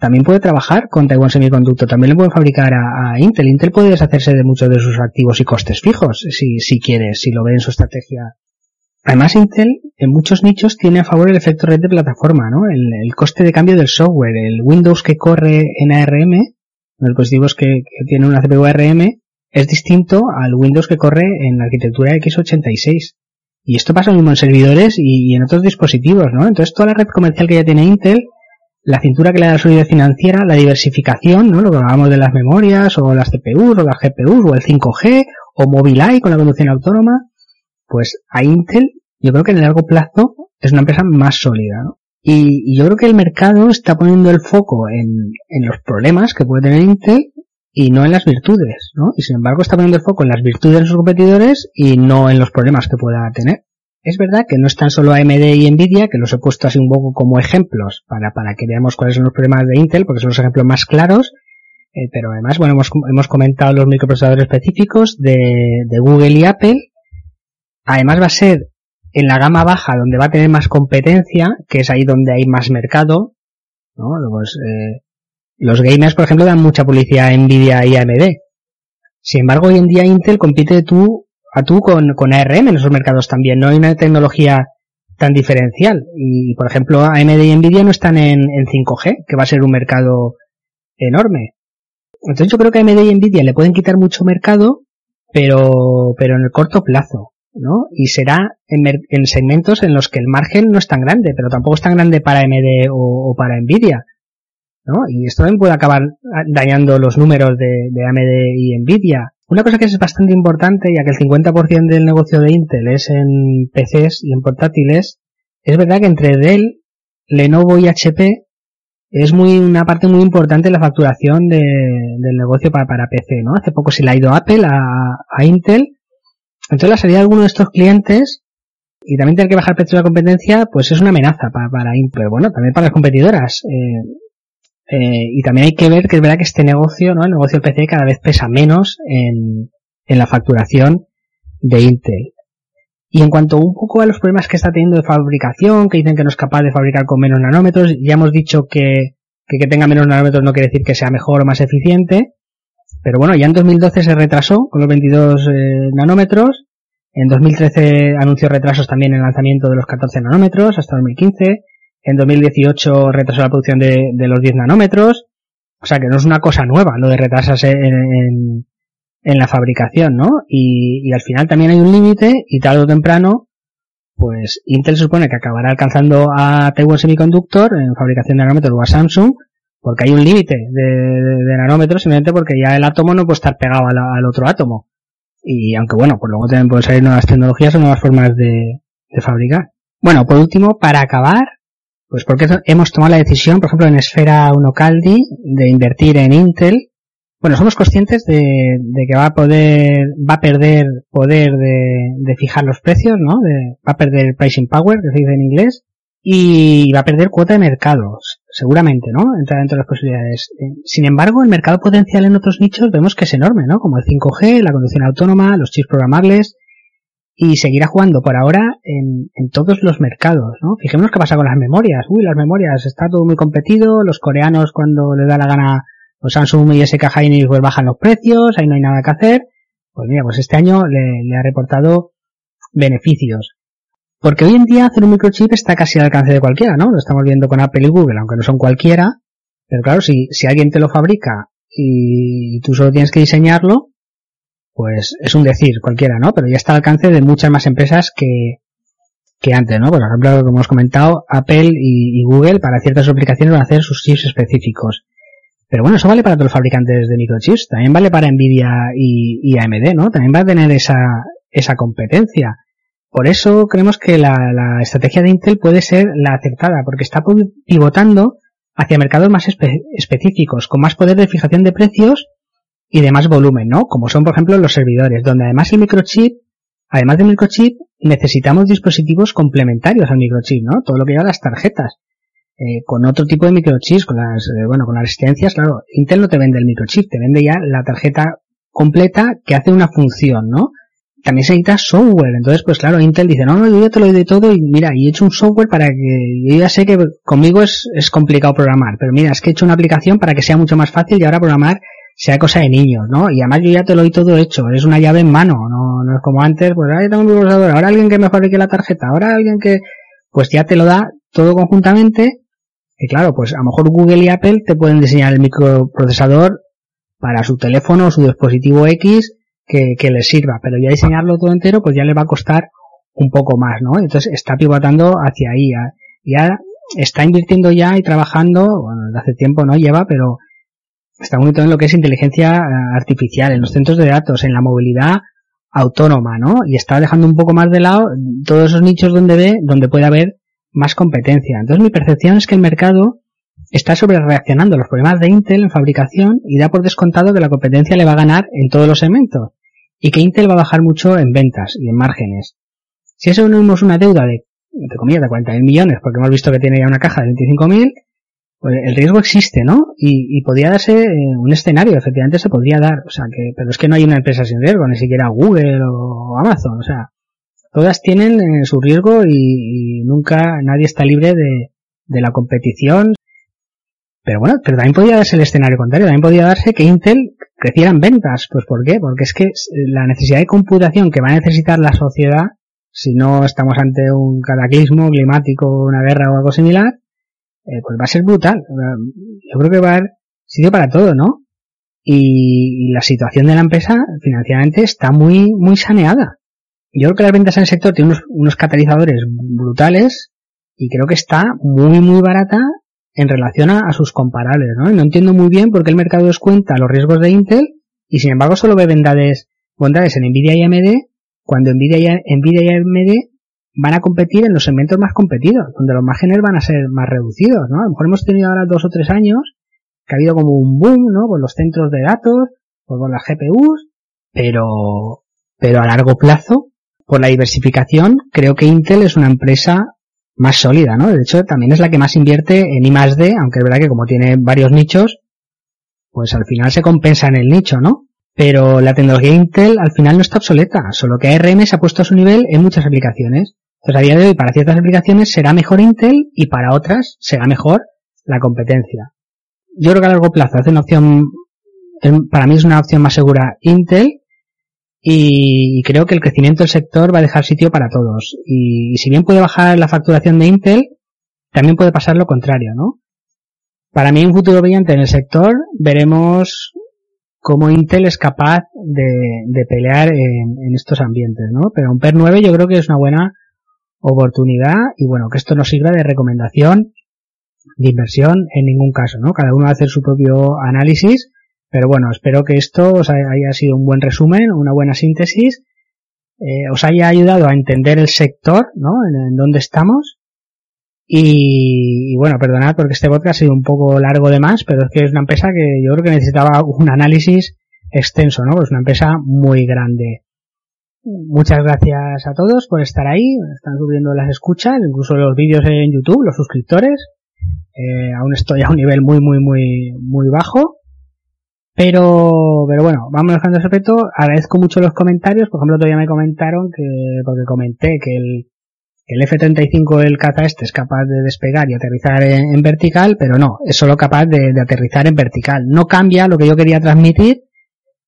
también puede trabajar con Taiwan Semiconductor, también le puede fabricar a, Intel. Intel puede deshacerse de muchos de sus activos y costes fijos, si, si quiere, si lo ve en su estrategia Además, Intel en muchos nichos tiene a favor el efecto red de plataforma, ¿no? El, coste de cambio del software, el Windows que corre en ARM, los dispositivos que, tienen una CPU ARM, es distinto al Windows que corre en la arquitectura x86. Y esto pasa lo mismo en servidores y, en otros dispositivos, ¿no? Entonces toda la red comercial que ya tiene Intel, la cintura que le da la solidez financiera, la diversificación, ¿no? Lo que hablábamos de las memorias, o las CPUs, o las GPUs, o el 5G, o Mobileye con la conducción autónoma, pues a Intel yo creo que en el largo plazo es una empresa más sólida, ¿no? Y, yo creo que el mercado está poniendo el foco en, en, los problemas que puede tener Intel y no en las virtudes, ¿no? Y sin embargo está poniendo el foco en las virtudes de sus competidores y no en los problemas que pueda tener. Es verdad que no están solo AMD y Nvidia, que los he puesto así un poco como ejemplos para, para que veamos cuáles son los problemas de Intel, porque son los ejemplos más claros, eh, pero además, bueno, hemos, hemos comentado los microprocesadores específicos de, Google y Apple, Además va a ser en la gama baja donde va a tener más competencia, que es ahí donde hay más mercado, eh, los gamers, por ejemplo, dan mucha publicidad a Nvidia y AMD. Sin embargo, hoy en día Intel compite tú a tú con, con ARM en esos mercados también. No hay una tecnología tan diferencial. Y, por ejemplo, AMD y Nvidia no están en, en 5G, que va a ser un mercado enorme. Entonces yo creo que AMD y Nvidia le pueden quitar mucho mercado, pero, pero en el corto plazo. ¿no? Y será en, segmentos en los que el margen no es tan grande, pero tampoco es tan grande para AMD o, para Nvidia, ¿no? Y esto también puede acabar dañando los números de AMD y Nvidia. Una cosa que es bastante importante, ya que el 50% del negocio de Intel es en PCs y en portátiles, es verdad que entre Dell, Lenovo y HP es muy una parte muy importante de la facturación de, del negocio para, para PC, ¿no? Hace poco se le ha ido Apple a, Intel entonces la salida de alguno de estos clientes y también tener que bajar precio de la competencia, pues es una amenaza para, pero bueno, también para las competidoras. Eh, eh, y también hay que ver que es verdad que este negocio, ¿no? El negocio PC cada vez pesa menos en, en la facturación de Intel. Y en cuanto un poco a los problemas que está teniendo de fabricación, que dicen que no es capaz de fabricar con menos nanómetros, ya hemos dicho que, que, tenga menos nanómetros no quiere decir que sea mejor o más eficiente, pero bueno, ya en 2012 se retrasó con los 22 eh, nanómetros En 2013 anunció retrasos también en el lanzamiento de los 14 nanómetros hasta 2015. En 2018 retrasó la producción de, los 10 nanómetros. O sea que no es una cosa nueva lo de retrasarse en, en, la fabricación, ¿no? Y, al final también hay un límite y tarde o temprano, pues Intel supone que acabará alcanzando a Taiwan Semiconductor en fabricación de nanómetros o a Samsung porque hay un límite de, nanómetros simplemente porque ya el átomo no puede estar pegado al, otro átomo. Y aunque bueno, pues luego también pueden salir nuevas tecnologías o nuevas formas de, fabricar. Bueno, por último, para acabar, pues porque hemos tomado la decisión, por ejemplo, en Esfera 1 Caldi, de invertir en Intel. Bueno, somos conscientes de, que va a poder, va a perder poder de, fijar los precios, ¿no? De, va a perder pricing power, que se dice en inglés, y va a perder cuota de mercados, seguramente, ¿no? Entra dentro de las posibilidades. Eh, sin embargo, el mercado potencial en otros nichos vemos que es enorme, ¿no? Como el 5G, la conducción autónoma, los chips programables, y seguirá jugando por ahora en, en todos los mercados, ¿no? Fijémonos qué pasa con las memorias. Uy, las memorias, está todo muy competido, los coreanos cuando les da la gana, los Samsung y SK Hynix pues bajan los precios, ahí no hay nada que hacer. Pues mira, pues este año le, le ha reportado beneficios. Porque hoy en día hacer un microchip está casi al alcance de cualquiera, ¿no? Lo estamos viendo con Apple y Google, aunque no son cualquiera. Pero claro, si, si alguien te lo fabrica y tú solo tienes que diseñarlo, pues es un decir cualquiera, ¿no? Pero ya está al alcance de muchas más empresas que, que antes, ¿no? Por ejemplo, como hemos comentado, Apple y, Google para ciertas aplicaciones van a hacer sus chips específicos. Pero bueno, eso vale para todos los fabricantes de microchips, también vale para Nvidia y, AMD, ¿no? También va a tener esa, esa competencia. Por eso creemos que la, estrategia de Intel puede ser la acertada, porque está pivotando hacia mercados más específicos, con más poder de fijación de precios y de más volumen, ¿no? Como son, por ejemplo, los servidores, donde además el microchip, además del microchip, necesitamos dispositivos complementarios al microchip, ¿no? Todo lo que lleva las tarjetas. Eh, con otro tipo de microchips, con las, eh, bueno, con las resistencias, claro, Intel no te vende el microchip, te vende ya la tarjeta completa que hace una función, ¿no? también se necesita software. Entonces, pues claro, Intel dice, no, no, yo ya te lo doy de todo y mira, y he hecho un software para que, yo ya sé que conmigo es, es complicado programar, pero mira, es que he hecho una aplicación para que sea mucho más fácil y ahora programar sea cosa de niños, ¿no? Y además yo ya te lo doy todo hecho, es una llave en mano, no, no es como antes, pues ahora tengo un procesador, ahora alguien que me fabrique la tarjeta, ahora alguien que, pues ya te lo da todo conjuntamente, y claro, pues a lo mejor Google y Apple te pueden diseñar el microprocesador para su teléfono o su dispositivo X, que, que le sirva, pero ya diseñarlo todo entero pues ya le va a costar un poco más, ¿no? Entonces está pivotando hacia ahí, ya, está invirtiendo ya y trabajando, bueno, hace tiempo no lleva, pero está muy en lo que es inteligencia eh, artificial, en los centros de datos, en la movilidad autónoma, ¿no? Y está dejando un poco más de lado todos esos nichos donde ve, donde puede haber más competencia. Entonces mi percepción es que el mercado está sobre reaccionando a los problemas de Intel en fabricación y da por descontado que la competencia le va a ganar en todos los segmentos y que Intel va a bajar mucho en ventas y en márgenes. Si eso unimos una deuda de, entre comillas, de 40.000 millones, porque hemos visto que tiene ya una caja de 25.000, pues el riesgo existe, ¿no? Y, y podría darse eh, un escenario, efectivamente se podría dar, o sea que, pero es que no hay una empresa sin riesgo, ni siquiera Google o Amazon, o sea, todas tienen eh, su riesgo y, nunca nadie está libre de, de la competición. Pero bueno, pero también podría darse el escenario contrario, también podría darse que Intel crecieran ventas. Pues ¿por qué? Porque es que la necesidad de computación que va a necesitar la sociedad, si no estamos ante un cataclismo climático, una guerra o algo similar, eh, pues va a ser brutal. Yo creo que va a haber sitio para todo, ¿no? Y, la situación de la empresa financieramente está muy, muy saneada. Yo creo que las ventas en el sector tienen unos, catalizadores brutales y creo que está muy, muy barata en relación a, sus comparables, ¿no? Y no entiendo muy bien por qué el mercado descuenta los riesgos de Intel y sin embargo solo ve bondades, bondades en Nvidia y AMD cuando Nvidia y, Nvidia y AMD van a competir en los segmentos más competidos, donde los márgenes van a ser más reducidos, ¿no? A lo mejor hemos tenido ahora dos o tres años que ha habido como un boom, ¿no? Con los centros de datos, con las GPUs, pero, pero a largo plazo, por la diversificación, creo que Intel es una empresa más sólida, ¿no? De hecho, también es la que más invierte en I más D, aunque es verdad que como tiene varios nichos, pues al final se compensa en el nicho, ¿no? Pero la tecnología Intel al final no está obsoleta, solo que ARM se ha puesto a su nivel en muchas aplicaciones. Entonces a día de hoy para ciertas aplicaciones será mejor Intel y para otras será mejor la competencia. Yo creo que a largo plazo hace una opción, para mí es una opción más segura Intel y creo que el crecimiento del sector va a dejar sitio para todos. Y, si bien puede bajar la facturación de Intel, también puede pasar lo contrario, ¿no? Para mí, un futuro brillante en el sector, veremos cómo Intel es capaz de, pelear en, estos ambientes, ¿no? Pero un PER 9 yo creo que es una buena oportunidad y bueno, que esto no sirva de recomendación de inversión en ningún caso, ¿no? Cada uno hacer su propio análisis, pero bueno, espero que esto os haya sido un buen resumen, una buena síntesis, eh, os haya ayudado a entender el sector, ¿no? En, dónde estamos. Y, bueno, perdonad porque este podcast ha sido un poco largo de más, pero es que es una empresa que yo creo que necesitaba un análisis extenso, ¿no? Es una empresa muy grande. Muchas gracias a todos por estar ahí. Están subiendo las escuchas, incluso los vídeos en YouTube, los suscriptores. Eh, aún estoy a un nivel muy, muy, muy, muy bajo. Pero, pero bueno, vamos dejando ese aspecto. Agradezco mucho los comentarios. Por ejemplo, todavía me comentaron que, porque comenté que el, el F-35, el caza este, es capaz de despegar y aterrizar en, vertical, pero no, es solo capaz de, aterrizar en vertical. No cambia lo que yo quería transmitir,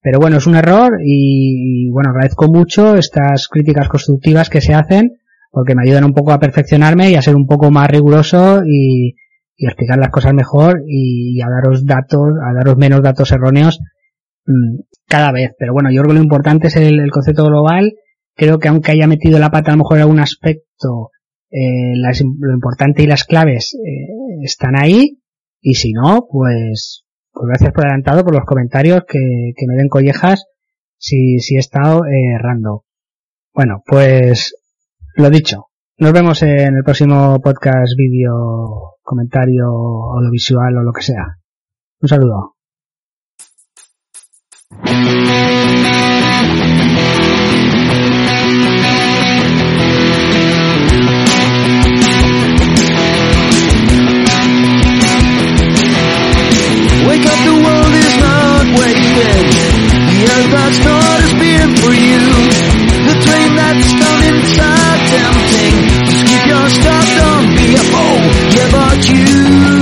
pero bueno, es un error y, bueno, agradezco mucho estas críticas constructivas que se hacen porque me ayudan un poco a perfeccionarme y a ser un poco más riguroso y, y explicar las cosas mejor y, a daros datos, a daros menos datos erróneos mm, cada vez. Pero bueno, yo creo que lo importante es el, concepto global. Creo que aunque haya metido la pata a lo mejor en algún aspecto, eh, lo importante y las claves eh, están ahí. Y si no, pues, pues gracias por adelantado por los comentarios que, que me den collejas si, si he estado eh, errando. Bueno, pues lo dicho. Nos vemos en el próximo podcast, vídeo, comentario audiovisual o lo que sea. Un saludo. Waiting. The earth not as being for you. The train that's coming so tempting. Just keep your stop, don't be a fool. Yeah, but you